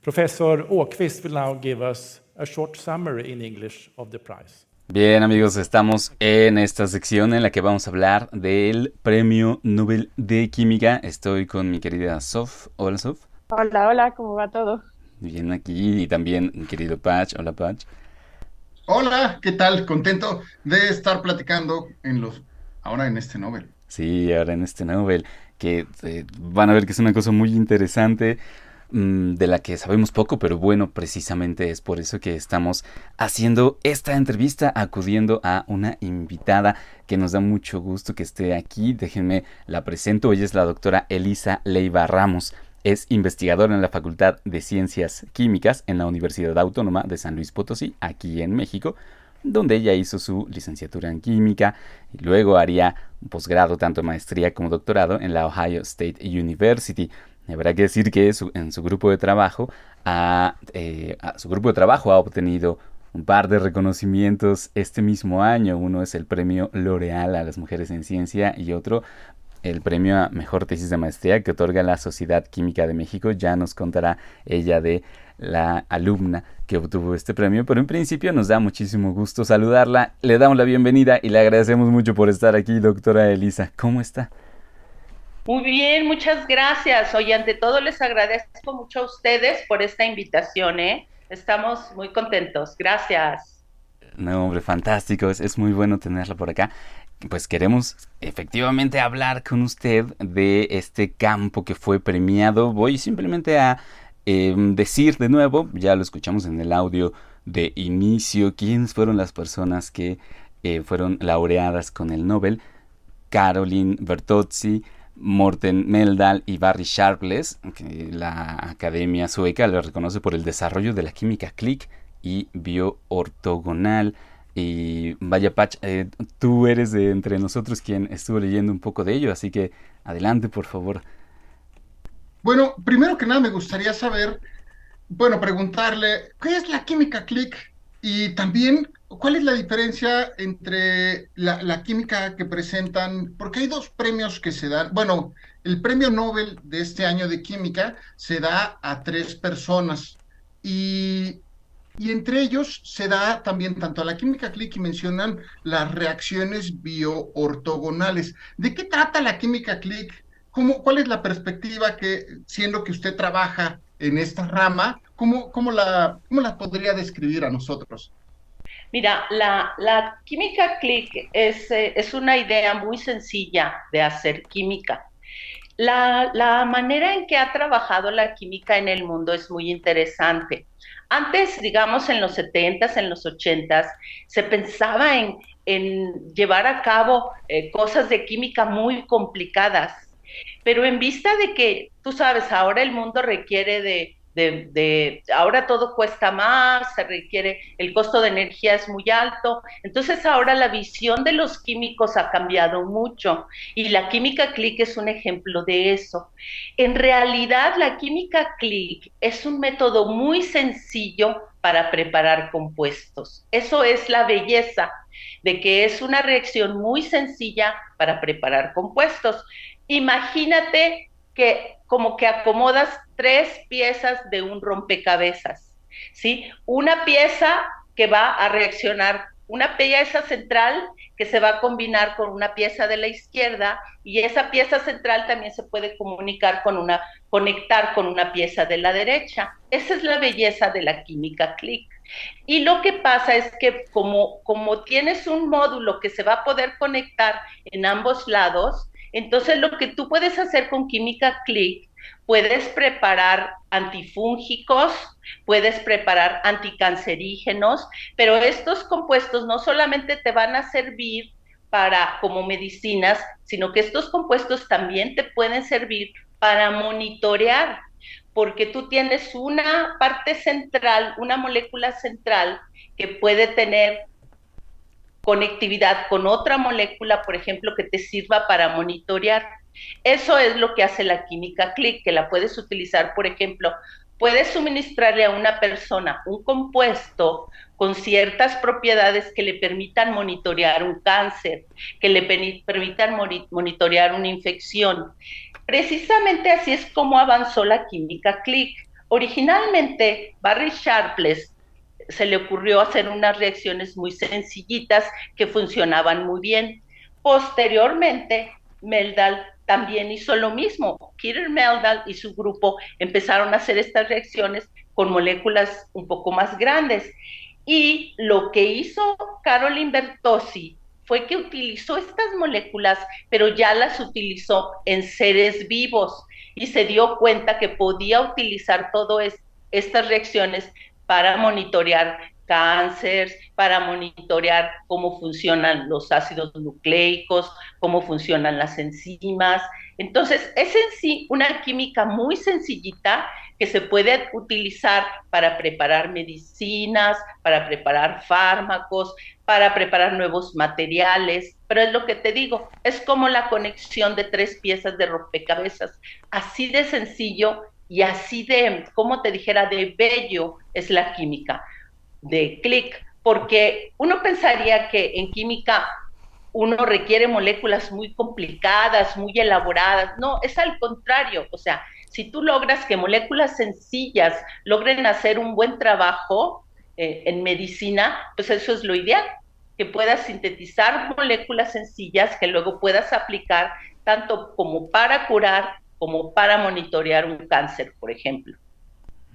Professor Åkvist will now give us a short summary in English of the prize. Bien amigos, estamos en esta sección en la que vamos a hablar del Premio Nobel de Química. Estoy con mi querida Sof. Hola Sof. Hola, hola, ¿cómo va todo? Bien aquí y también mi querido Patch. Hola Patch. Hola, ¿qué tal? Contento de estar platicando en los ahora en este Nobel. Sí, ahora en este Nobel, que eh, van a ver que es una cosa muy interesante. Mm, de la que sabemos poco, pero bueno, precisamente es por eso que estamos haciendo esta entrevista, acudiendo a una invitada que nos da mucho gusto que esté aquí. Déjenme la presento. Ella es la doctora Elisa Leiva Ramos. Es investigadora en la Facultad de Ciencias Químicas en la Universidad Autónoma de San Luis Potosí, aquí en México donde ella hizo su licenciatura en química y luego haría un posgrado, tanto maestría como doctorado, en la Ohio State University. Habrá que decir que en su grupo de trabajo eh, su grupo de trabajo ha obtenido un par de reconocimientos este mismo año. Uno es el premio L'Oreal a las mujeres en ciencia y otro el premio a mejor tesis de maestría que otorga la Sociedad Química de México. Ya nos contará ella de la alumna que obtuvo este premio, pero en principio nos da muchísimo gusto saludarla. Le damos la bienvenida y le agradecemos mucho por estar aquí, doctora Elisa. ¿Cómo está? Muy bien, muchas gracias. Oye, ante todo les agradezco mucho a ustedes por esta invitación, ¿eh? Estamos muy contentos. Gracias. No, hombre, fantástico. Es, muy bueno tenerla por acá. Pues queremos efectivamente hablar con usted de este campo que fue premiado. Voy simplemente a em, decir de nuevo, ya lo escuchamos en el audio de inicio, quiénes fueron las personas que eh, fueron laureadas con el Nobel. Caroline Bertozzi, Morten Meldal y Barry Sharpless, que la Academia Sueca le reconoce por el desarrollo de la química click y bioortogonal. Y vaya Patch, eh, tú eres de entre nosotros quien estuvo leyendo un poco de ello, así que adelante por favor. Bueno, primero que nada me gustaría saber, bueno, preguntarle, ¿qué es la química click? Y también ¿Cuál es la diferencia entre la, química que presentan? Porque hay dos premios que se dan. Bueno, el premio Nobel de este año de química se da a tres personas y, entre ellos se da también tanto a la química click y mencionan las reacciones bioortogonales. ¿De qué trata la química click? ¿Cómo, ¿Cuál es la perspectiva que, siendo que usted trabaja en esta rama, cómo, cómo, la, cómo la podría describir a nosotros? Mira, la, química click es, eh, es, una idea muy sencilla de hacer química. La, la, manera en que ha trabajado la química en el mundo es muy interesante. Antes, digamos, en los 70s, en los 80s, se pensaba en, en llevar a cabo eh, cosas de química muy complicadas, pero en vista de que, tú sabes, ahora el mundo requiere de de, ahora todo cuesta más, se requiere, el costo de energía es muy alto, entonces ahora la visión de los químicos ha cambiado mucho y la química click es un ejemplo de eso. En realidad la química click es un método muy sencillo para preparar compuestos. Eso es la belleza de que es una reacción muy sencilla para preparar compuestos. Imagínate que como que acomodas tres piezas de un rompecabezas, ¿sí? Una pieza que va a reaccionar, una pieza central que se va a combinar con una pieza de la izquierda y esa pieza central también se puede comunicar con una, conectar con una pieza de la derecha. Esa es la belleza de la química click. Y lo que pasa es que como, como tienes un módulo que se va a poder conectar en ambos lados, entonces, lo que tú puedes hacer con química click, puedes preparar antifúngicos, puedes preparar anticancerígenos, pero estos compuestos no solamente te van a servir para como medicinas, sino que estos compuestos también te pueden servir para monitorear, porque tú tienes una parte central, una molécula central que puede tener conectividad con otra molécula, por ejemplo, que te sirva para monitorear. Eso es lo que hace la química click, que la puedes utilizar, por ejemplo, puedes suministrarle a una persona un compuesto con ciertas propiedades que le permitan monitorear un cáncer, que le permitan monitorear una infección. Precisamente así es como avanzó la química click. Originalmente, Barry Sharpless se le ocurrió hacer unas reacciones muy sencillitas que funcionaban muy bien. Posteriormente, Meldal también hizo lo mismo. Peter Meldal y su grupo empezaron a hacer estas reacciones con moléculas un poco más grandes. Y lo que hizo Caroline Bertossi fue que utilizó estas moléculas, pero ya las utilizó en seres vivos y se dio cuenta que podía utilizar todas estas reacciones para monitorear cáncer, para monitorear cómo funcionan los ácidos nucleicos, cómo funcionan las enzimas. Entonces, es en sí una química muy sencillita que se puede utilizar para preparar medicinas, para preparar fármacos, para preparar nuevos materiales, pero es lo que te digo, es como la conexión de tres piezas de rompecabezas, así de sencillo y así de, como te dijera, de bello es la química de clic, porque uno pensaría que en química uno requiere moléculas muy complicadas, muy elaboradas. No, es al contrario. O sea, si tú logras que moléculas sencillas logren hacer un buen trabajo eh, en medicina, pues eso es lo ideal, que puedas sintetizar moléculas sencillas que luego puedas aplicar tanto como para curar como para monitorear un cáncer, por ejemplo.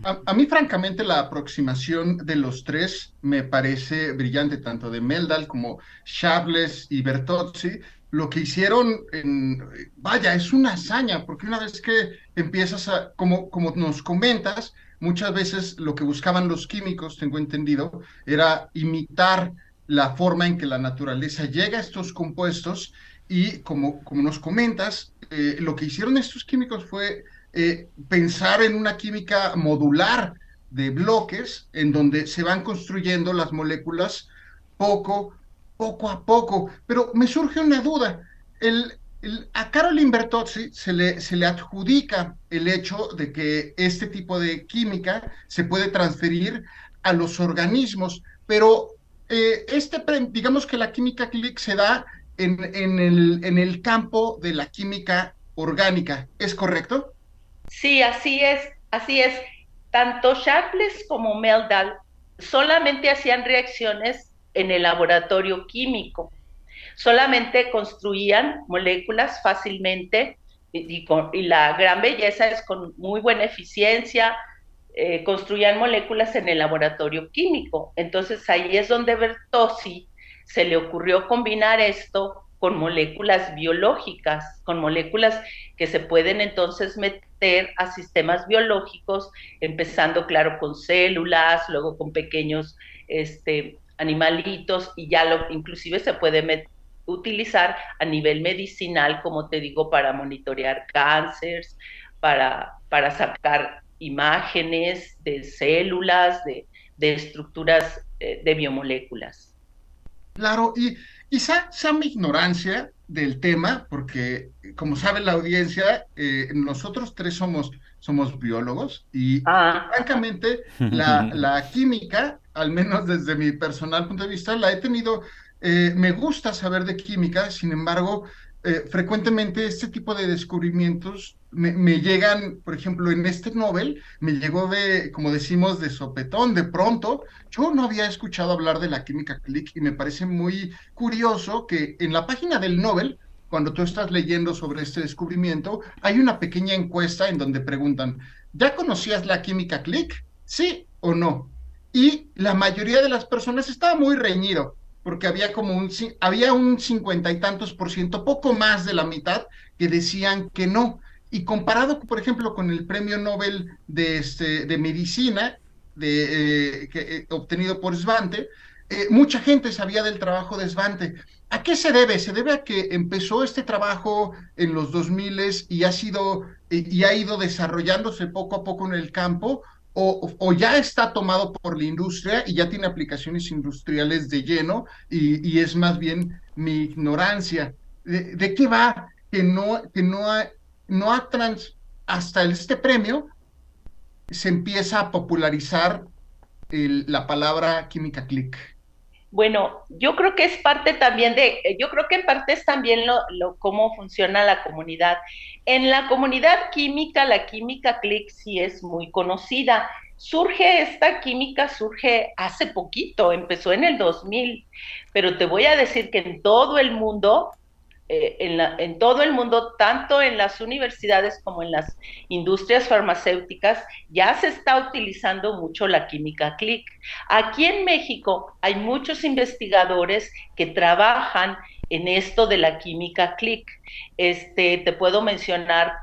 A, mí, francamente, la aproximación de los tres me parece brillante, tanto de Meldal como Chables y Bertozzi. Lo que hicieron, en, vaya, es una hazaña, porque una vez que empiezas a, como, como nos comentas, muchas veces lo que buscaban los químicos, tengo entendido, era imitar la forma en que la naturaleza llega a estos compuestos y como, como nos comentas, eh, lo que hicieron estos químicos fue eh, pensar en una química modular de bloques en donde se van construyendo las moléculas poco, poco a poco. Pero me surge una duda. El, a Caroline Bertozzi se le, se le adjudica el hecho de que este tipo de química se puede transferir a los organismos, pero eh, este, digamos que la química click se da en, el, campo de la química orgánica, ¿es correcto? Sí, así es, así es. Tanto Sharpless como Meldal solamente hacían reacciones en el laboratorio químico. Solamente construían moléculas fácilmente y, la gran belleza es con muy buena eficiencia, eh, construían moléculas en el laboratorio químico. Entonces ahí es donde Bertossi se le ocurrió combinar esto con moléculas biológicas, con moléculas que se pueden entonces meter a sistemas biológicos, empezando, claro, con células, luego con pequeños este, animalitos y ya lo, inclusive se puede utilizar a nivel medicinal, como te digo, para monitorear cánceres, para, sacar imágenes de células, de, estructuras eh, de biomoléculas. Claro, y Quizá sea mi ignorancia del tema, porque como sabe la audiencia, eh, nosotros tres somos, somos biólogos y ah. francamente la, la, química, al menos desde mi personal punto de vista, la he tenido, eh, me gusta saber de química, sin embargo, eh, frecuentemente este tipo de descubrimientos me, llegan, por ejemplo, en este Nobel, me llegó de, como decimos, de sopetón, de pronto. Yo no había escuchado hablar de la química click y me parece muy curioso que en la página del Nobel, cuando tú estás leyendo sobre este descubrimiento, hay una pequeña encuesta en donde preguntan, ¿ya conocías la química click? ¿Sí o no? Y la mayoría de las personas estaba muy reñido porque había como un, había un cincuenta y tantos por ciento, poco más de la mitad, que decían que no. Y comparado, por ejemplo, con el premio Nobel de, este, de Medicina de, eh, que, eh, obtenido por Svante, eh, mucha gente sabía del trabajo de Svante. ¿A qué se debe? Se debe a que empezó este trabajo en los 2000 y ha sido y ha ido desarrollándose poco a poco en el campo o, ya está tomado por la industria y ya tiene aplicaciones industriales de lleno y, es más bien mi ignorancia. ¿De, qué va que no, que no ha, no ha trans, hasta este premio se empieza a popularizar la palabra química click? Bueno, yo creo que es parte también de, yo creo que en parte es también lo, lo, cómo funciona la comunidad. En la comunidad química, la química click sí es muy conocida. surge esta química, surge hace poquito, empezó en el 2000, pero te voy a decir que en todo el mundo, eh, en, en, todo el mundo, tanto en las universidades como en las industrias farmacéuticas, ya se está utilizando mucho la química click. Aquí en México hay muchos investigadores que trabajan en esto de la química click. Este, te puedo mencionar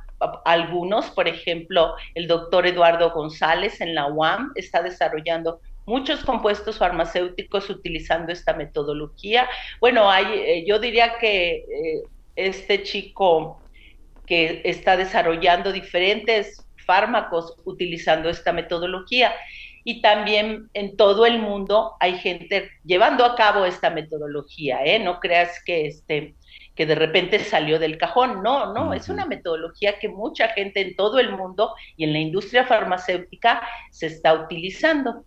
algunos, por ejemplo, el doctor Eduardo González en la UAM está desarrollando muchos compuestos farmacéuticos utilizando esta metodología. Bueno, hay, eh, yo diría que eh, este chico que está desarrollando diferentes fármacos utilizando esta metodología y también en todo el mundo hay gente llevando a cabo esta metodología, ¿eh? No creas que este que de repente salió del cajón. No, no, es una metodología que mucha gente en todo el mundo y en la industria farmacéutica se está utilizando.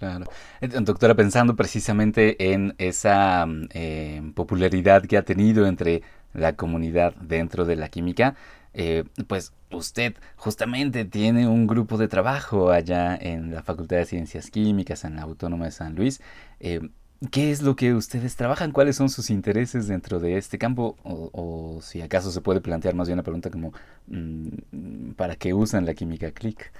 Claro. Eh, doctora, pensando precisamente en esa eh, popularidad que ha tenido entre la comunidad dentro de la química, eh, pues usted justamente tiene un grupo de trabajo allá en la Facultad de Ciencias Químicas, en la Autónoma de San Luis. ¿Qué es lo que ustedes trabajan? ¿Cuáles son sus intereses dentro de este campo? O, si acaso se puede plantear más bien una pregunta como, mm, ¿para qué usan la química click?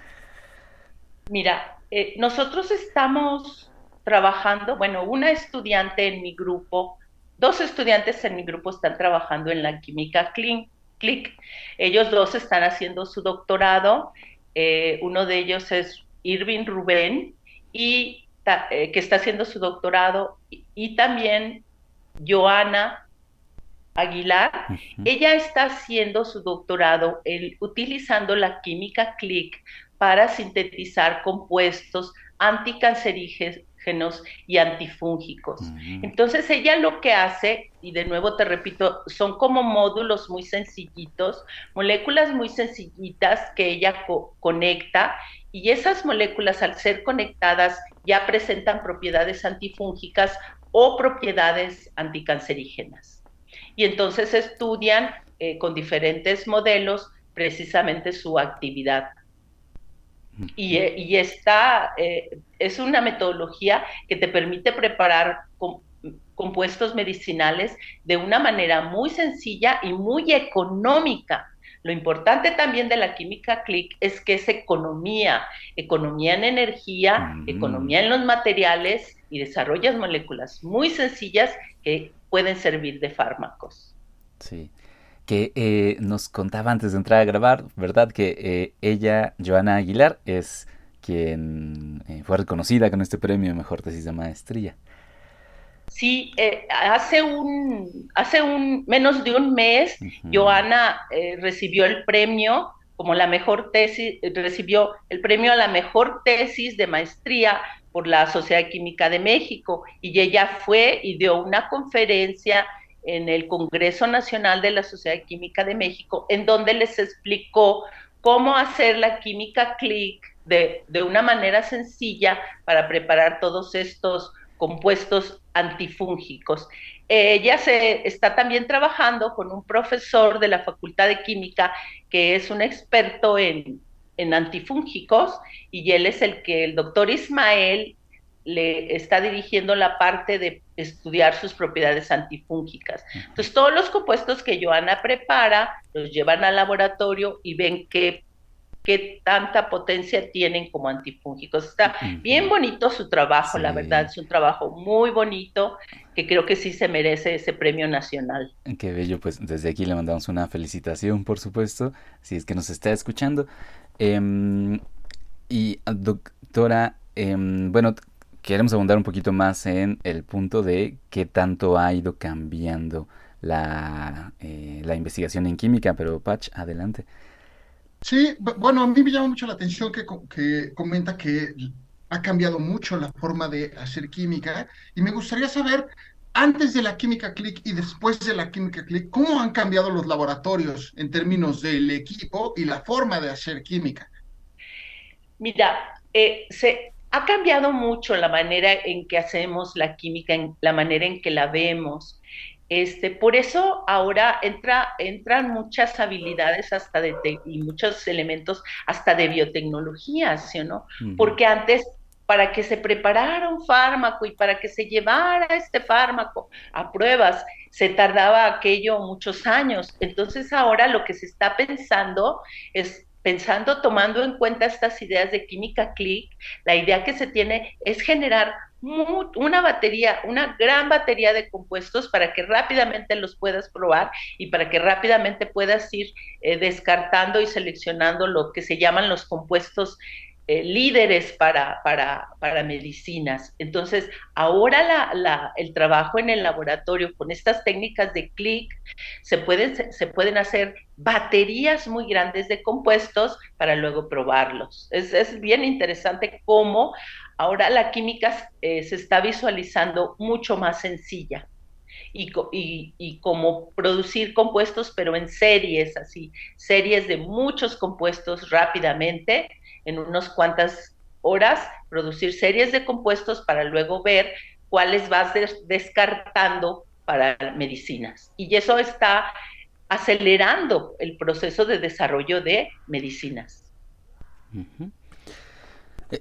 Mira, eh, nosotros estamos trabajando, bueno, una estudiante en mi grupo, dos estudiantes en mi grupo están trabajando en la química click. Ellos dos están haciendo su doctorado. Eh, uno de ellos es Irving Rubén y eh, que está haciendo su doctorado, y, también Joana Aguilar, ella está haciendo su doctorado utilizando la química click para sintetizar compuestos anticancerígenos y antifúngicos. Entonces ella lo que hace, y de nuevo te repito, son como módulos muy sencillitos, moléculas muy sencillitas que ella conecta y esas moléculas al ser conectadas ya presentan propiedades antifúngicas o propiedades anticancerígenas. Y entonces estudian eh, con diferentes modelos precisamente su actividad. Y, eh, esta eh, es una metodología que te permite preparar compuestos medicinales de una manera muy sencilla y muy económica. Lo importante también de la química click es que es economía, economía en energía, economía en los materiales y desarrollas moléculas muy sencillas que pueden servir de fármacos. Sí, que eh, nos contaba antes de entrar a grabar, ¿verdad? Que eh, ella, Joana Aguilar, es quien eh, fue reconocida con este premio Mejor Tesis de Maestría. Sí, hace un hace un menos de un mes, Joana eh, recibió el premio como la mejor tesis, recibió el premio a la mejor tesis de maestría por la Sociedad Química de México y ella fue y dio una conferencia en el Congreso Nacional de la Sociedad Química de México en donde les explicó cómo hacer la química click de, de una manera sencilla para preparar todos estos compuestos antifúngicos. ella se está también trabajando con un profesor de la Facultad de Química que es un experto en, en antifúngicos y él es el que el doctor Ismael le está dirigiendo la parte de estudiar sus propiedades antifúngicas. Entonces, todos los compuestos que Joana prepara los llevan al laboratorio y ven qué qué tanta potencia tienen como antifúngicos. Está bien bonito su trabajo, la verdad, es un trabajo muy bonito que creo que sí se merece ese premio nacional. Qué bello, pues desde aquí le mandamos una felicitación, por supuesto, si es que nos está escuchando. Em, y doctora, em, bueno, queremos abundar un poquito más en el punto de qué tanto ha ido cambiando la, eh, la investigación en química, pero Patch, adelante. Sí, bueno, a mí me llama mucho la atención que, que comenta que ha cambiado mucho la forma de hacer química y me gustaría saber, antes de la química click y después de la química click, ¿cómo han cambiado los laboratorios en términos del equipo y la forma de hacer química? Mira, eh, se ha cambiado mucho la manera en que hacemos la química, en la manera en que la vemos. Este, por eso ahora entra, entran muchas habilidades hasta de y muchos elementos hasta de biotecnología, ¿sí o no? Porque antes para que se preparara un fármaco y para que se llevara este fármaco a pruebas, se tardaba aquello muchos años. Entonces ahora lo que se está pensando es pensando, tomando en cuenta estas ideas de química click, la idea que se tiene es generar una batería, una gran batería de compuestos para que rápidamente los puedas probar y para que rápidamente puedas ir eh, descartando y seleccionando lo que se llaman los compuestos eh, líderes para, para, para, medicinas. Entonces, ahora el trabajo en el laboratorio con estas técnicas de clic, se pueden, se pueden hacer baterías muy grandes de compuestos para luego probarlos. Es, es bien interesante cómo ahora la química eh, se está visualizando mucho más sencilla. Y, y, y, producir compuestos, pero en series, así, series de muchos compuestos rápidamente en unas cuantas horas, producir series de compuestos para luego ver cuáles vas descartando para medicinas. Y eso está acelerando el proceso de desarrollo de medicinas.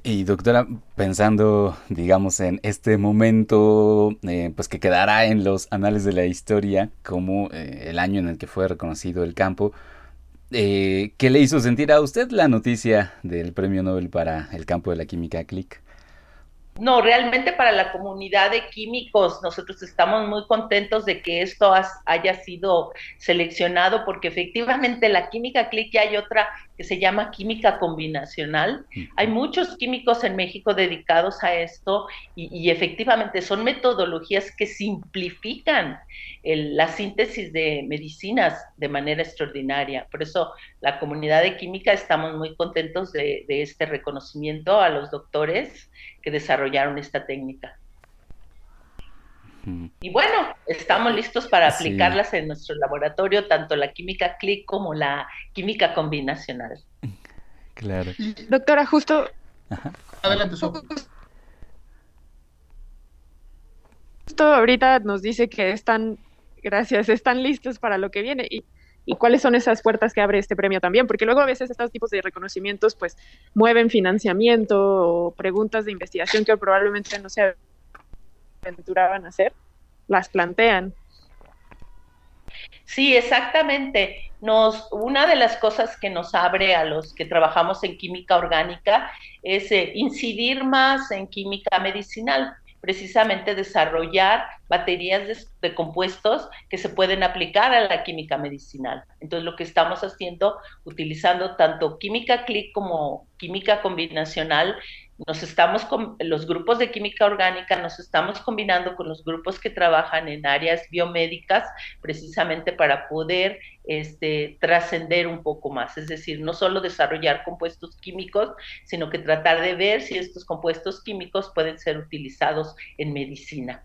Y doctora, pensando, digamos, en este momento, eh, pues que quedará en los anales de la historia como eh, el año en el que fue reconocido el campo, eh, ¿Qué le hizo sentir a usted la noticia del Premio Nobel para el campo de la química CLIC? No, realmente para la comunidad de químicos, nosotros estamos muy contentos de que esto haya sido seleccionado, porque efectivamente la química click hay otra que se llama química combinacional. Hay muchos químicos en México dedicados a esto y, efectivamente son metodologías que simplifican la síntesis de medicinas de manera extraordinaria. Por eso la comunidad de química estamos muy contentos de este reconocimiento a los doctores que desarrollaron esta técnica. Y bueno, estamos listos para aplicarlas en nuestro laboratorio, tanto la química click como la química combinacional. Claro. Doctora, justo. Adelante, Justo ahorita nos dice que están, gracias, están listos para lo que viene. Y y cuáles son esas puertas que abre este premio también, porque luego a veces estos tipos de reconocimientos pues mueven financiamiento o preguntas de investigación que probablemente no se aventuraban a hacer, las plantean. Sí, exactamente. Nos, una de las cosas que nos abre a los que trabajamos en química orgánica es eh, incidir más en química medicinal precisamente desarrollar baterías de, compuestos que se pueden aplicar a la química medicinal. Entonces, lo que estamos haciendo, utilizando tanto química click como química combinacional, nos estamos con los grupos de química orgánica, nos estamos combinando con los grupos que trabajan en áreas biomédicas precisamente para poder este, trascender un poco más, es decir, no solo desarrollar compuestos químicos, sino que tratar de ver si estos compuestos químicos pueden ser utilizados en medicina.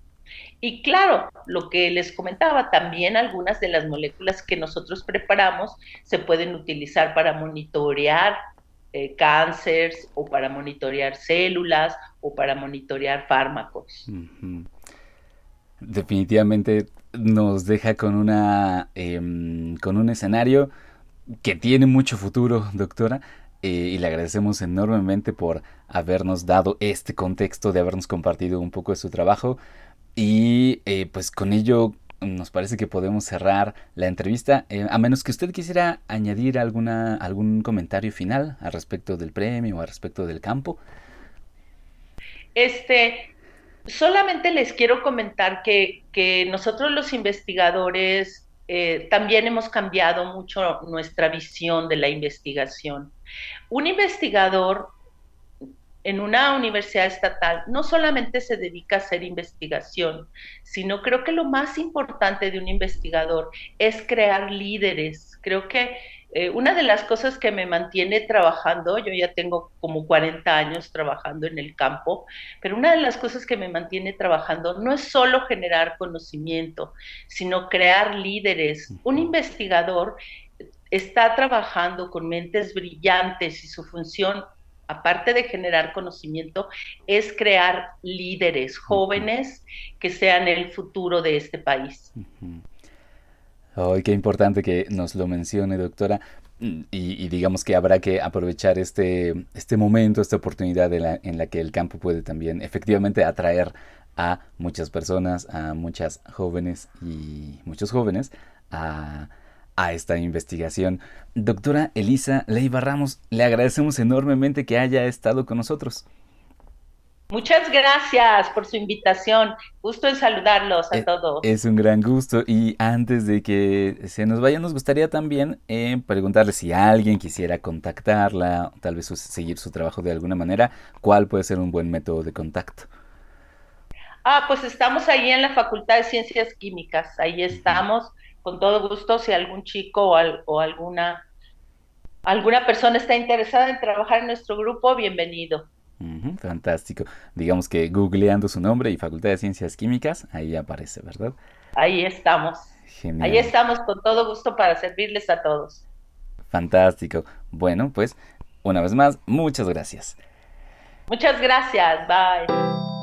Y claro, lo que les comentaba, también algunas de las moléculas que nosotros preparamos se pueden utilizar para monitorear eh, cánceres o para monitorear células o para monitorear fármacos. Definitivamente nos deja con una em, con un escenario que tiene mucho futuro, doctora. Eh, y le agradecemos enormemente por habernos dado este contexto, de habernos compartido un poco de su trabajo. Y eh, pues con ello nos parece que podemos cerrar la entrevista, eh, a menos que usted quisiera añadir alguna, algún comentario final al respecto del premio o al respecto del campo. Este, solamente les quiero comentar que, nosotros los investigadores eh, también hemos cambiado mucho nuestra visión de la investigación. Un investigador en una universidad estatal no solamente se dedica a hacer investigación, sino creo que lo más importante de un investigador es crear líderes. Creo que eh, una de las cosas que me mantiene trabajando, yo ya tengo como 40 años trabajando en el campo, pero una de las cosas que me mantiene trabajando no es solo generar conocimiento, sino crear líderes. Un investigador está trabajando con mentes brillantes y su función aparte de generar conocimiento, es crear líderes jóvenes que sean el futuro de este país. Ay, qué importante que nos lo mencione, doctora. Y, digamos que habrá que aprovechar este, este momento, esta oportunidad en la que el campo puede también efectivamente atraer a muchas personas, a muchas jóvenes y muchos jóvenes a, a esta investigación. Doctora Elisa Leiva Ramos, le agradecemos enormemente que haya estado con nosotros. Muchas gracias por su invitación. Gusto en saludarlos a eh, todos. Es un gran gusto. Y antes de que se nos vaya, nos gustaría también eh, preguntarle si alguien quisiera contactarla, tal vez seguir su trabajo de alguna manera, ¿cuál puede ser un buen método de contacto? Ah, pues estamos ahí en la Facultad de Ciencias Químicas. Ahí estamos, con todo gusto, si algún chico o, o alguna, alguna persona está interesada en trabajar en nuestro grupo, bienvenido fantástico. Digamos que googleando su nombre y Facultad de Ciencias Químicas, ahí aparece, ¿verdad? Ahí estamos. Ahí estamos con todo gusto para servirles a todos. Fantástico. Bueno, pues una vez más, muchas gracias. Muchas gracias. Bye.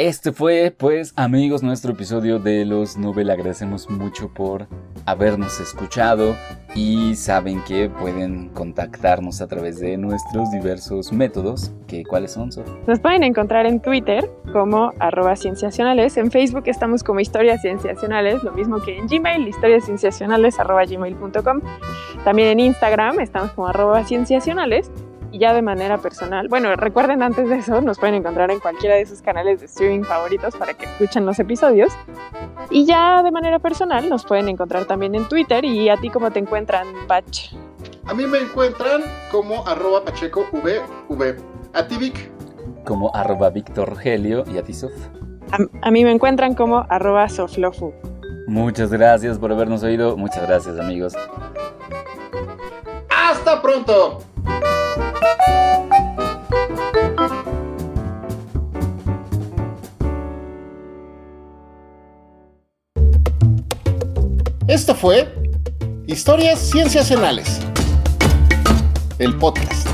Este fue, pues, amigos, nuestro episodio de Los Nubel. Agradecemos mucho por habernos escuchado y saben que pueden contactarnos a través de nuestros diversos métodos. ¿Cuáles son, Nos pueden encontrar en Twitter como arroba cienciacionales. En Facebook estamos como historias cienciacionales, lo mismo que en Gmail, historiascienciacionales arroba. También en Instagram estamos como arroba cienciacionales y ya de manera personal. Bueno, recuerden antes de eso, nos pueden encontrar en cualquiera de sus canales de streaming favoritos para que escuchen los episodios. Y ya de manera personal nos pueden encontrar también en Twitter. ¿Y a ti cómo te encuentran, Pach? A mí me encuentran como arroba pacheco vv. A ti, Vic. Como arroba Víctor Rogelio y a ti, Sof. A, mí me encuentran como arroba Soflofu. Muchas gracias por habernos oído. Muchas gracias, amigos. ¡Hasta pronto! Esto fue Historias Cienciacionales, el podcast.